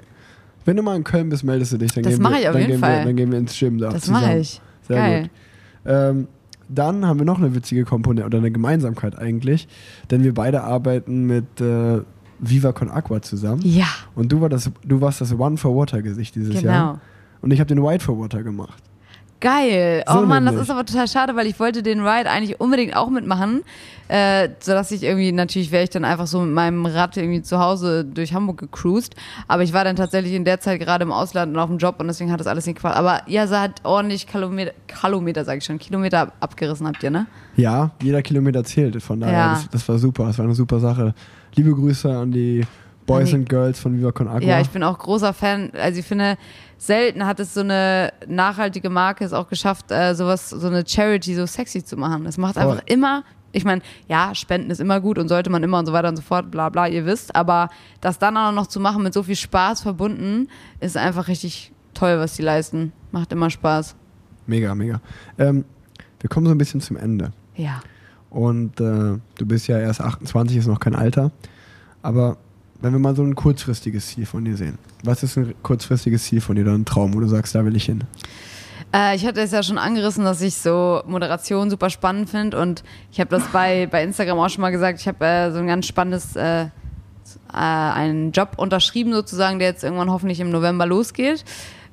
Wenn du mal in Köln bist, meldest du dich. Dann Das mache ich auf jeden Fall. Wir, dann gehen wir ins Gym da Das mache ich. Sehr Geil. gut. Ähm, dann haben wir noch eine witzige Komponente oder eine Gemeinsamkeit eigentlich, denn wir beide arbeiten mit äh, Viva Con Aqua zusammen. Ja, Und du, war das, du warst das One for Water Gesicht dieses genau. Jahr. Und ich habe den White for Water gemacht. Geil. So oh Mann, das nämlich. ist aber total schade, weil ich wollte den Ride eigentlich unbedingt auch mitmachen, äh, sodass ich irgendwie, natürlich wäre ich dann einfach so mit meinem Rad irgendwie zu Hause durch Hamburg gecruised, aber ich war dann tatsächlich in der Zeit gerade im Ausland und auf dem Job und deswegen hat das alles nicht gefallen. Aber ja, sie hat ordentlich Kilometer, Kilometer sag ich schon, Kilometer ab- abgerissen habt ihr, ne? Ja, jeder Kilometer zählt. Von daher, Ja. das, das war super. Das war eine super Sache. Liebe Grüße an die Boys and Girls von Viva Con Aqua. Ja, ich bin auch großer Fan. Also ich finde, selten hat es so eine nachhaltige Marke es auch geschafft, äh, sowas, so eine Charity so sexy zu machen. Das macht einfach immer. Ich meine, ja, Spenden ist immer gut und sollte man immer und so weiter und so fort, bla bla, ihr wisst. Aber das dann auch noch zu machen mit so viel Spaß verbunden, ist einfach richtig toll, was die leisten. Macht immer Spaß. Mega, mega. Ähm, wir kommen so ein bisschen zum Ende. Ja. Und äh, du bist ja erst 28, ist noch kein Alter. Aber wenn wir mal so ein kurzfristiges Ziel von dir sehen. Was ist ein kurzfristiges Ziel von dir oder ein Traum, wo du sagst, da will ich hin? Äh, ich hatte es ja schon angerissen, dass ich so Moderation super spannend finde und ich habe das bei, bei Instagram auch schon mal gesagt. Ich habe äh, so ein ganz spannendes, äh, äh, einen Job unterschrieben sozusagen, der jetzt irgendwann hoffentlich im November losgeht.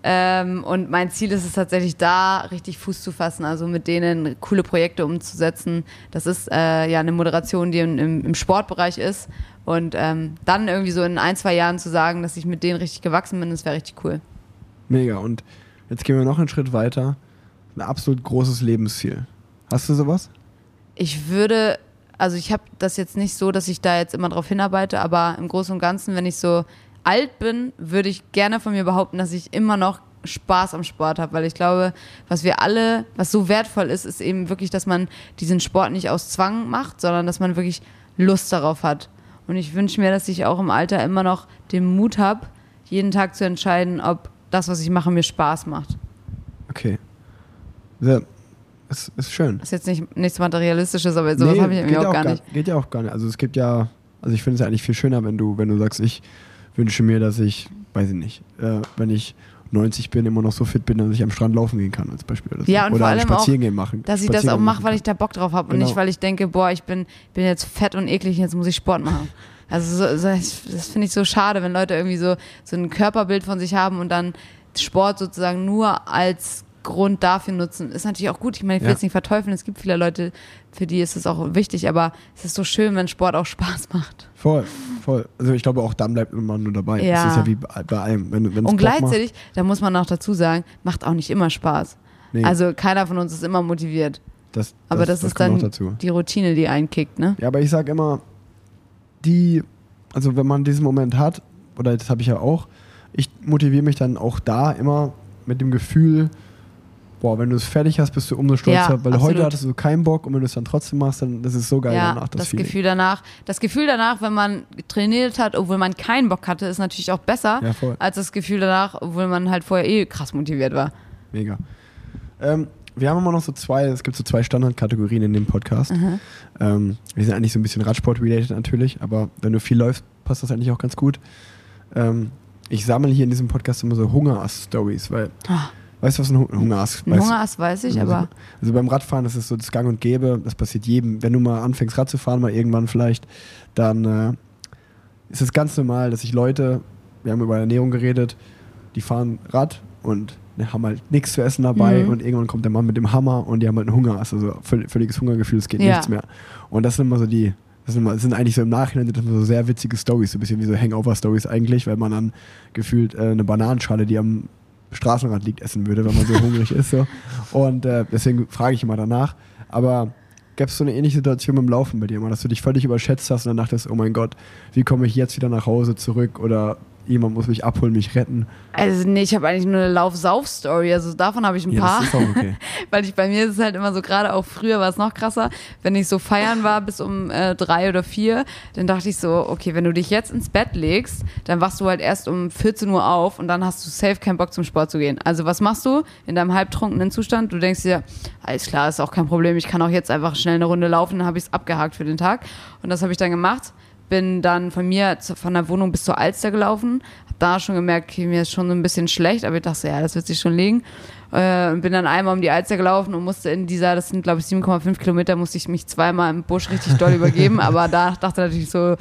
Ähm, und mein Ziel ist es tatsächlich da, richtig Fuß zu fassen, also mit denen coole Projekte umzusetzen. Das ist äh, ja eine Moderation, die im, im, im Sportbereich ist. Und ähm, dann irgendwie so in ein, zwei Jahren zu sagen, dass ich mit denen richtig gewachsen bin, das wäre richtig cool. Mega. Und jetzt gehen wir noch einen Schritt weiter. Ein absolut großes Lebensziel. Hast du sowas? ich würde, also ich habe das jetzt nicht so, dass ich da jetzt immer drauf hinarbeite, aber im Großen und Ganzen, wenn ich so alt bin, würde ich gerne von mir behaupten, dass ich immer noch Spaß am Sport habe, weil ich glaube, was wir alle, was so wertvoll ist, ist eben wirklich, dass man diesen Sport nicht aus Zwang macht, sondern dass man wirklich Lust darauf hat. Und ich wünsche mir, dass ich auch im Alter immer noch den Mut habe, jeden Tag zu entscheiden, ob das, was ich mache, mir Spaß macht. Okay. Sehr, ist, ist schön. Das ist jetzt nicht nichts Materialistisches, aber sowas habe ich irgendwie geht auch ja gar nicht. Geht ja auch gar nicht. Also es gibt ja, also ich finde es ja eigentlich viel schöner, wenn du, wenn du sagst, ich wünsche mir, dass ich, weiß ich nicht, äh, wenn ich 90 bin, immer noch so fit bin, dass ich am Strand laufen gehen kann, als Beispiel. Oder. Ja, und oder vor allem auch, Spaziergehen machen. Dass ich das auch mache, weil ich da Bock drauf habe und Genau. nicht, weil ich denke, boah, ich bin, bin jetzt fett und eklig und jetzt muss ich Sport machen. Also so, so, das finde ich so schade, wenn Leute irgendwie so, so ein Körperbild von sich haben und dann Sport sozusagen nur als Grund dafür nutzen. Ist natürlich auch gut. Ich meine, ich will Ja. jetzt nicht verteufeln. Es gibt viele Leute, für die ist es auch wichtig, aber es ist so schön, wenn Sport auch Spaß macht. Voll, voll. Also ich glaube auch dann bleibt man nur dabei. Ja. Das ist ja wie bei, allem. Wenn, wenn's Und Bock macht, gleichzeitig, da muss man auch dazu sagen, macht auch nicht immer Spaß. nee, Also keiner von uns ist immer motiviert. das, Aber das, ist kommt dann auch dazu. die Routine, die einkickt, ne? Ja, aber ich sag immer, die, also wenn man diesen Moment hat, oder das habe ich ja auch, ich motiviere mich dann auch da immer mit dem Gefühl, boah, wenn du es fertig hast, bist du umso stolzer, Ja, weil absolut. heute hattest du keinen Bock und wenn du es dann trotzdem machst, dann das ist so geil ja, danach, das, das, Feeling. Gefühl danach. Das Gefühl danach, wenn man trainiert hat, obwohl man keinen Bock hatte, ist natürlich auch besser Ja, als das Gefühl danach, obwohl man halt vorher eh krass motiviert war. Mega. Ähm, wir haben immer noch so zwei, es gibt so zwei Standardkategorien in dem Podcast. Mhm. Ähm, wir sind eigentlich so ein bisschen Radsport-related natürlich, aber wenn du viel läufst, passt das eigentlich auch ganz gut. Ähm, ich sammle hier in diesem Podcast immer so Hungerass-Stories, weil, Ah. Weißt du, was ein Hu- Hungerass Ein? Hungerass weiß ich, Also, aber also beim Radfahren das ist so das Gang und Gäbe, das passiert jedem. Wenn du mal anfängst Rad zu fahren, mal irgendwann vielleicht, dann äh, ist es ganz normal, dass sich Leute, wir haben über Ernährung geredet, die fahren Rad und ne, haben halt nichts zu essen dabei Mhm. und irgendwann kommt der Mann mit dem Hammer und die haben halt einen Hunger, also völ völliges Hungergefühl, es geht Ja. nichts mehr. Und das sind immer so die, das sind, immer, das sind eigentlich so im Nachhinein sind das immer so sehr witzige Stories, so ein bisschen wie so Hangover-Stories eigentlich, weil man dann gefühlt äh, eine Bananenschale, die am Straßenrand liegt, essen würde, wenn man so hungrig ist. So. Und äh, deswegen frage ich immer danach. Aber gab es so eine ähnliche Situation beim Laufen bei dir mal, dass du dich völlig überschätzt hast und dann dachtest, oh mein Gott, wie komme ich jetzt wieder nach Hause zurück? Oder jemand muss mich abholen, mich retten. Also nee, ich habe eigentlich nur eine Lauf-Sauf-Story. Also davon habe ich ein Ja, paar. das ist auch okay. Weil ich bei mir ist es halt immer so, gerade auch früher war es noch krasser, wenn ich so feiern war bis um äh, drei oder vier, dann dachte ich so, okay, wenn du dich jetzt ins Bett legst, dann wachst du halt erst um 14 Uhr auf und dann hast du safe keinen Bock zum Sport zu gehen. Also was machst du in deinem halbtrunkenen Zustand? Du denkst dir, alles klar, ist auch kein Problem, ich kann auch jetzt einfach schnell eine Runde laufen, dann habe ich es abgehakt für den Tag. Und das habe ich dann gemacht. Bin dann von mir zu, von der Wohnung bis zur Alster gelaufen. Hab da schon gemerkt, okay, mir ist schon so ein bisschen schlecht, aber ich dachte, ja, das wird sich schon legen. Äh, bin dann einmal um die Alster gelaufen und musste in dieser, das sind glaube ich 7,5 Kilometer, musste ich mich zweimal im Busch richtig doll übergeben. Aber da dachte ich natürlich so,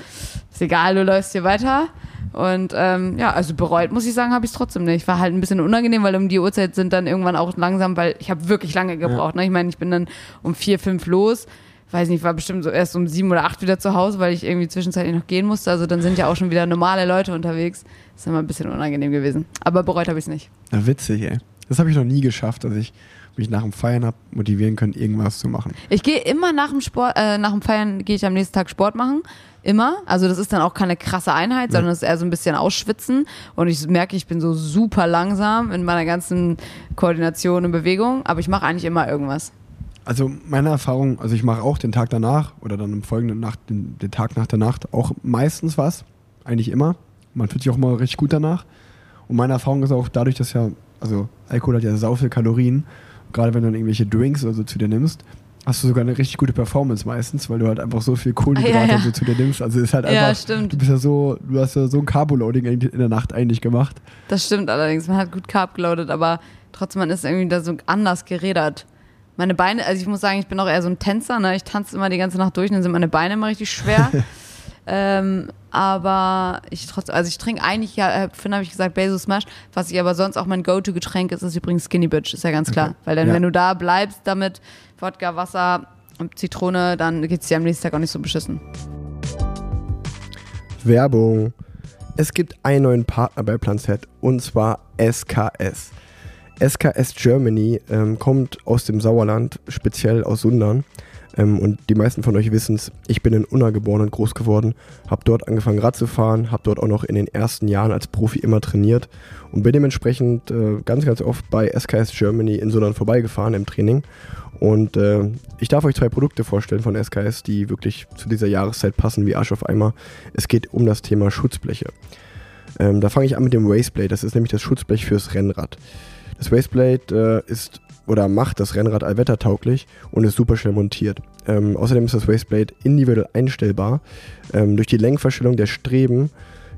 ist egal, du läufst hier weiter. Und ähm, ja, also bereut, muss ich sagen, habe ich es trotzdem nicht. War halt ein bisschen unangenehm, weil um die Uhrzeit sind dann irgendwann auch langsam, weil ich habe wirklich lange gebraucht. Ne? Ich meine, ich bin dann um vier, fünf los. Weiß nicht, war bestimmt so erst um sieben oder acht wieder zu Hause, weil ich irgendwie zwischenzeitlich noch gehen musste. Also dann sind ja auch schon wieder normale Leute unterwegs. ist immer ein bisschen unangenehm gewesen. Aber bereut habe ich es nicht. Na, witzig, ey. Das habe ich noch nie geschafft, dass ich mich nach dem Feiern habe motivieren können, irgendwas zu machen. Ich gehe immer nach dem Sport, äh, nach dem Feiern gehe ich am nächsten Tag Sport machen. Immer. Also das ist dann auch keine krasse Einheit, sondern es ist eher so ein bisschen ausschwitzen. Und ich merke, ich bin so super langsam in meiner ganzen Koordination und Bewegung. Aber ich mache eigentlich immer irgendwas. Also meine Erfahrung, also ich mache auch den Tag danach oder dann im folgenden Nacht, den, den Tag nach der Nacht auch meistens was. Eigentlich immer. Man fühlt sich auch mal richtig gut danach. Und meine Erfahrung ist auch dadurch, dass ja, also Alkohol hat ja sau viel Kalorien. Gerade wenn du dann irgendwelche Drinks oder so zu dir nimmst, hast du sogar eine richtig gute Performance meistens, weil du halt einfach so viel Kohlenhydrate Ah, ja, ja. so zu dir nimmst. Also ist halt Ja, einfach, stimmt. du bist ja so, du hast ja so ein Carboloading in der Nacht eigentlich gemacht. Das stimmt allerdings. Man hat gut Carb geloadet, aber trotzdem, man ist irgendwie da so anders gerädert. Meine Beine, also ich muss sagen, ich bin auch eher so ein Tänzer, ne? Ich tanze immer die ganze Nacht durch, dann sind meine Beine immer richtig schwer. ähm, aber ich trotzdem, also ich trinke eigentlich, ja, äh, vorhin habe ich gesagt, Basil Smash, was ich aber sonst auch mein Go-To-Getränk ist, ist übrigens Skinny Bitch, ist ja ganz klar. Okay. Weil dann, Ja. wenn du da bleibst damit, Wodka, Wasser und Zitrone, dann geht's dir am nächsten Tag auch nicht so beschissen. Werbung. Es gibt einen neuen Partner bei Planset und zwar SKS. SKS Germany ähm, kommt aus dem Sauerland, speziell aus Sundern. Ähm, und die meisten von euch wissen es, ich bin in Unna geboren und groß geworden, habe dort angefangen Rad zu fahren, habe dort auch noch in den ersten Jahren als Profi immer trainiert und bin dementsprechend äh, ganz, ganz oft bei SKS Germany in Sundern vorbeigefahren im Training. Und äh, ich darf euch zwei Produkte vorstellen von SKS, die wirklich zu dieser Jahreszeit passen wie Arsch auf Eimer. Es geht um das Thema Schutzbleche. Ähm, da fange ich an mit dem Wasteblade. Das ist nämlich das Schutzblech fürs Rennrad. Das Wasteblade äh, ist oder macht das Rennrad allwettertauglich und ist super schnell montiert. Ähm, außerdem ist das Wasteblade individuell einstellbar. Ähm, durch die Lenkverstellung der Streben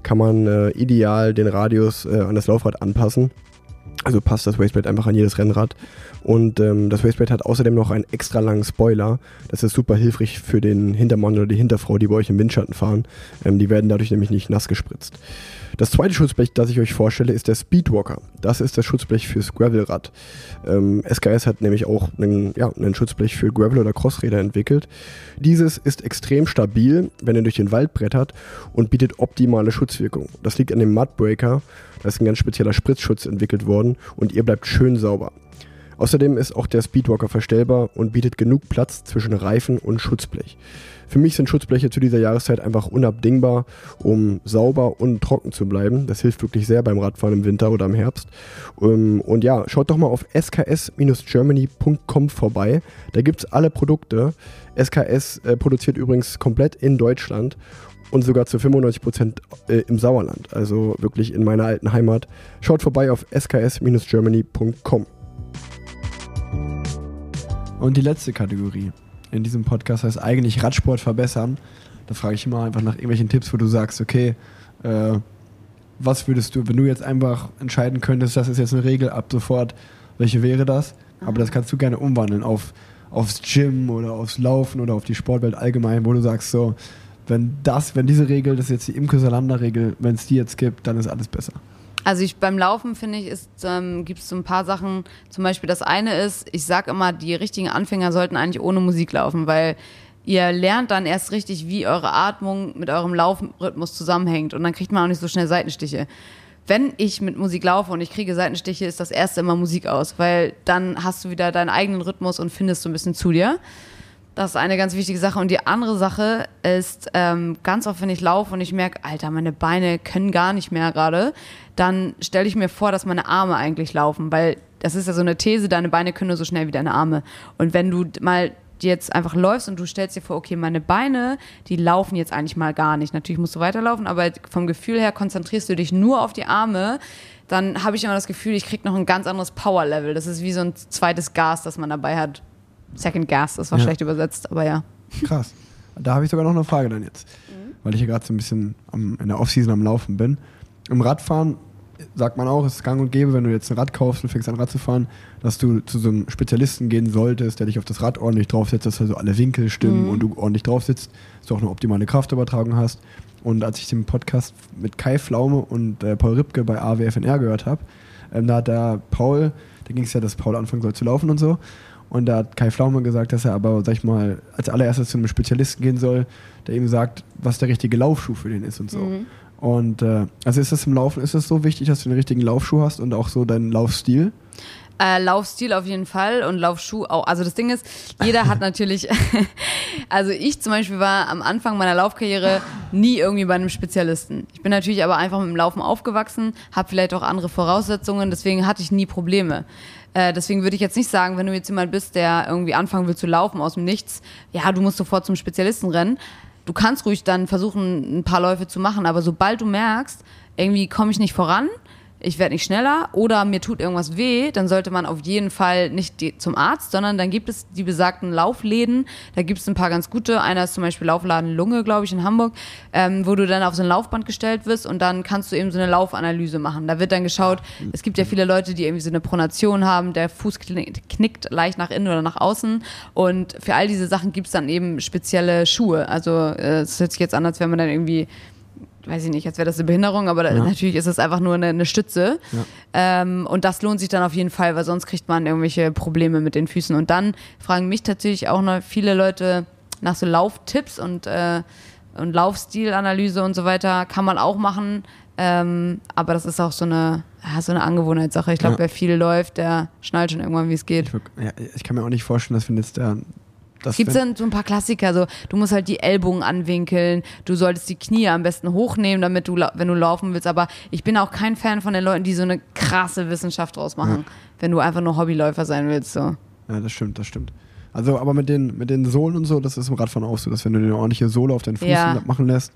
kann man äh, ideal den Radius äh, an das Laufrad anpassen. Also passt das Wasteblade einfach an jedes Rennrad. Und ähm, das Wasteblade hat außerdem noch einen extra langen Spoiler. Das ist super hilfreich für den Hintermann oder die Hinterfrau, die bei euch im Windschatten fahren. Ähm, die werden dadurch nämlich nicht nass gespritzt. Das zweite Schutzblech, das ich euch vorstelle, ist der Speedwalker. Das ist das Schutzblech fürs Gravelrad. Ähm, SKS hat nämlich auch einen, ja, einen Schutzblech für Gravel- oder Crossräder entwickelt. Dieses ist extrem stabil, wenn ihr durch den Wald brettert und bietet optimale Schutzwirkung. Das liegt an dem Mudbreaker. Da ist ein ganz spezieller Spritzschutz entwickelt worden und ihr bleibt schön sauber. Außerdem ist auch der Speedwalker verstellbar und bietet genug Platz zwischen Reifen und Schutzblech. Für mich sind Schutzbleche zu dieser Jahreszeit einfach unabdingbar, um sauber und trocken zu bleiben. Das hilft wirklich sehr beim Radfahren im Winter oder im Herbst. Ähm, Und ja, schaut doch mal auf sks-germany.com vorbei. Da gibt es alle Produkte. SKS äh, produziert übrigens komplett in Deutschland und sogar zu 95% äh, im Sauerland, also wirklich in meiner alten Heimat. Schaut vorbei auf sks-germany.com. Und die letzte Kategorie in diesem Podcast heißt eigentlich Radsport verbessern. Da frage ich immer einfach nach irgendwelchen Tipps, wo du sagst, okay, äh, was würdest du, wenn du jetzt einfach entscheiden könntest, das ist jetzt eine Regel ab sofort, welche wäre das? Aber das kannst du gerne umwandeln auf, aufs Gym oder aufs Laufen oder auf die Sportwelt allgemein, wo du sagst, so, wenn das, wenn diese Regel, das ist jetzt die Imke Salander-Regel, wenn es die jetzt gibt, dann ist alles besser. Also ich beim Laufen finde ich, ähm, gibt es so ein paar Sachen. Zum Beispiel das eine ist, ich sag immer, die richtigen Anfänger sollten eigentlich ohne Musik laufen, weil ihr lernt dann erst richtig, wie eure Atmung mit eurem Laufrhythmus zusammenhängt und dann kriegt man auch nicht so schnell Seitenstiche. Wenn ich mit Musik laufe und ich kriege Seitenstiche, ist das erste immer Musik aus, weil dann hast du wieder deinen eigenen Rhythmus und findest so ein bisschen zu dir. Das ist eine ganz wichtige Sache. Und die andere Sache ist, ähm, ganz oft, wenn ich laufe und ich merke, Alter, meine Beine können gar nicht mehr gerade, dann stelle ich mir vor, dass meine Arme eigentlich laufen, weil das ist ja so eine These, deine Beine können nur so schnell wie deine Arme. Und wenn du mal jetzt einfach läufst und du stellst dir vor, okay, meine Beine, die laufen jetzt eigentlich mal gar nicht. Natürlich musst du weiterlaufen, aber vom Gefühl her konzentrierst du dich nur auf die Arme, dann habe ich immer das Gefühl, ich kriege noch ein ganz anderes Power-Level. Das ist wie so ein zweites Gas, das man dabei hat. Second Gas, das war Ja. schlecht übersetzt, aber ja. Krass. Da habe ich sogar noch eine Frage dann jetzt. Weil ich hier gerade so ein bisschen am, in der Offseason am Laufen bin. Im Radfahren sagt man auch, es ist gang und gäbe, wenn du jetzt ein Rad kaufst und fängst an Rad zu fahren, dass du zu so einem Spezialisten gehen solltest, der dich auf das Rad ordentlich draufsetzt, dass also alle Winkel stimmen und du ordentlich drauf sitzt, dass du auch eine optimale Kraftübertragung hast. Und als ich den Podcast mit Kai Pflaume und äh, Paul Ripke bei AWFNR gehört habe, ähm, da hat der Paul, da ging es ja, dass Paul anfangen soll zu laufen und so. Und da hat Kai Pflaume gesagt, dass er aber, sag ich mal, als allererstes zu einem Spezialisten gehen soll, der ihm sagt, was der richtige Laufschuh für den ist und so. Und äh, also ist das im Laufen, ist es so wichtig, dass du den richtigen Laufschuh hast und auch so deinen Laufstil? Äh, Laufstil auf jeden Fall und Laufschuh auch. Also das Ding ist, jeder hat natürlich, also ich zum Beispiel war am Anfang meiner Laufkarriere nie irgendwie bei einem Spezialisten. Ich bin natürlich aber einfach mit dem Laufen aufgewachsen, habe vielleicht auch andere Voraussetzungen, deswegen hatte ich nie Probleme. Äh, deswegen würde ich jetzt nicht sagen, wenn du jetzt jemand bist, der irgendwie anfangen will zu laufen aus dem Nichts, ja, du musst sofort zum Spezialisten rennen. Du kannst ruhig dann versuchen, ein paar Läufe zu machen, aber sobald du merkst, irgendwie komme ich nicht voran, ich werde nicht schneller oder mir tut irgendwas weh, dann sollte man auf jeden Fall nicht die, zum Arzt, sondern dann gibt es die besagten Laufläden. Da gibt es ein paar ganz gute. Einer ist zum Beispiel Laufladen Lunge, glaube ich, in Hamburg, ähm, wo du dann auf so ein Laufband gestellt wirst und dann kannst du eben so eine Laufanalyse machen. Da wird dann geschaut, es gibt ja viele Leute, die irgendwie so eine Pronation haben, der Fuß knickt, knickt leicht nach innen oder nach außen und für all diese Sachen gibt es dann eben spezielle Schuhe. Also äh, es hört sich jetzt an, als wäre man dann irgendwie weiß ich nicht, als wäre das eine Behinderung, aber da, natürlich ist es einfach nur eine, eine Stütze. Ähm, und das lohnt sich dann auf jeden Fall, weil sonst kriegt man irgendwelche Probleme mit den Füßen. Und dann fragen mich tatsächlich auch noch viele Leute nach so Lauftipps und, äh, und Laufstilanalyse und so weiter. Kann man auch machen. Ähm, aber das ist auch so eine, ja, so eine Angewohnheitssache. Ich glaube, Ja. wer viel läuft, der schnallt schon irgendwann, wie es geht. Ich, ja, ich kann mir auch nicht vorstellen, dass wenn jetzt der. Das Gibt es denn so ein paar Klassiker? So, du musst halt die Ellbogen anwinkeln, du solltest die Knie am besten hochnehmen, damit du, wenn du laufen willst. Aber ich bin auch kein Fan von den Leuten, die so eine krasse Wissenschaft draus machen, wenn du einfach nur Hobbyläufer sein willst. So. Ja, das stimmt, das stimmt. Also, aber mit den, mit den Sohlen und so, das ist im Radfahren auch so, dass wenn du eine ordentliche Sohle auf deinen Fuß Ja. machen lässt,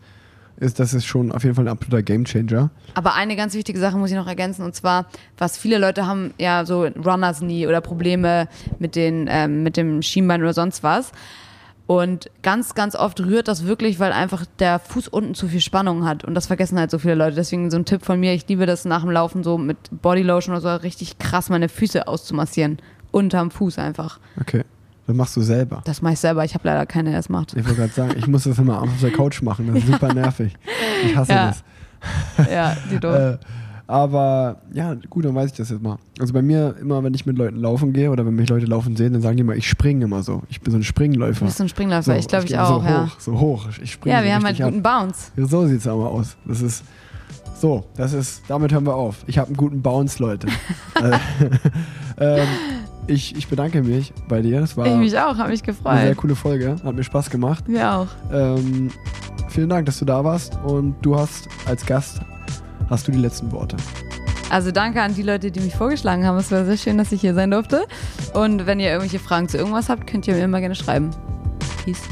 ist das ist schon auf jeden Fall ein absoluter Gamechanger. Aber eine ganz wichtige Sache muss ich noch ergänzen und zwar, was viele Leute haben, ja so Runners Knee oder Probleme mit, den, ähm, mit dem Schienbein oder sonst was. Und ganz, ganz oft rührt das wirklich, weil einfach der Fuß unten zu viel Spannung hat. Und das vergessen halt so viele Leute. Deswegen so ein Tipp von mir, ich liebe das nach dem Laufen so mit Bodylotion oder so richtig krass meine Füße auszumassieren. Unterm Fuß einfach. Okay. Das machst du selber. Das mache ich selber. Ich habe leider keine, der es macht. Ich wollte gerade sagen, ich muss das immer auf der Couch machen. Das ist super nervig. Ich hasse Ja. das. Ja, die doof. Äh, aber ja, gut, dann weiß ich das jetzt mal. Also bei mir, immer wenn ich mit Leuten laufen gehe oder wenn mich Leute laufen sehen, dann sagen die immer, ich springe immer so. Ich bin so ein Springläufer. Du bist so ein Springläufer. ich glaube, ich, geh auch, so ja. Hoch, so hoch. Ich springe Ja, so wir haben halt guten ab. Bounce. Ja, So sieht's aber aus. Das ist so, das ist, damit hören wir auf. Ich habe einen guten Bounce, Leute. Äh, ähm, ich, ich bedanke mich bei dir. Das war Ich mich auch, habe mich eine sehr gefreut. coole Folge. Hat mir Spaß gemacht. Wir auch. Ähm, vielen Dank, dass du da warst und du hast als Gast hast du die letzten Worte. Also danke an die Leute, die mich vorgeschlagen haben. Es war sehr schön, dass ich hier sein durfte. Und wenn ihr irgendwelche Fragen zu irgendwas habt, könnt ihr mir immer gerne schreiben. Peace.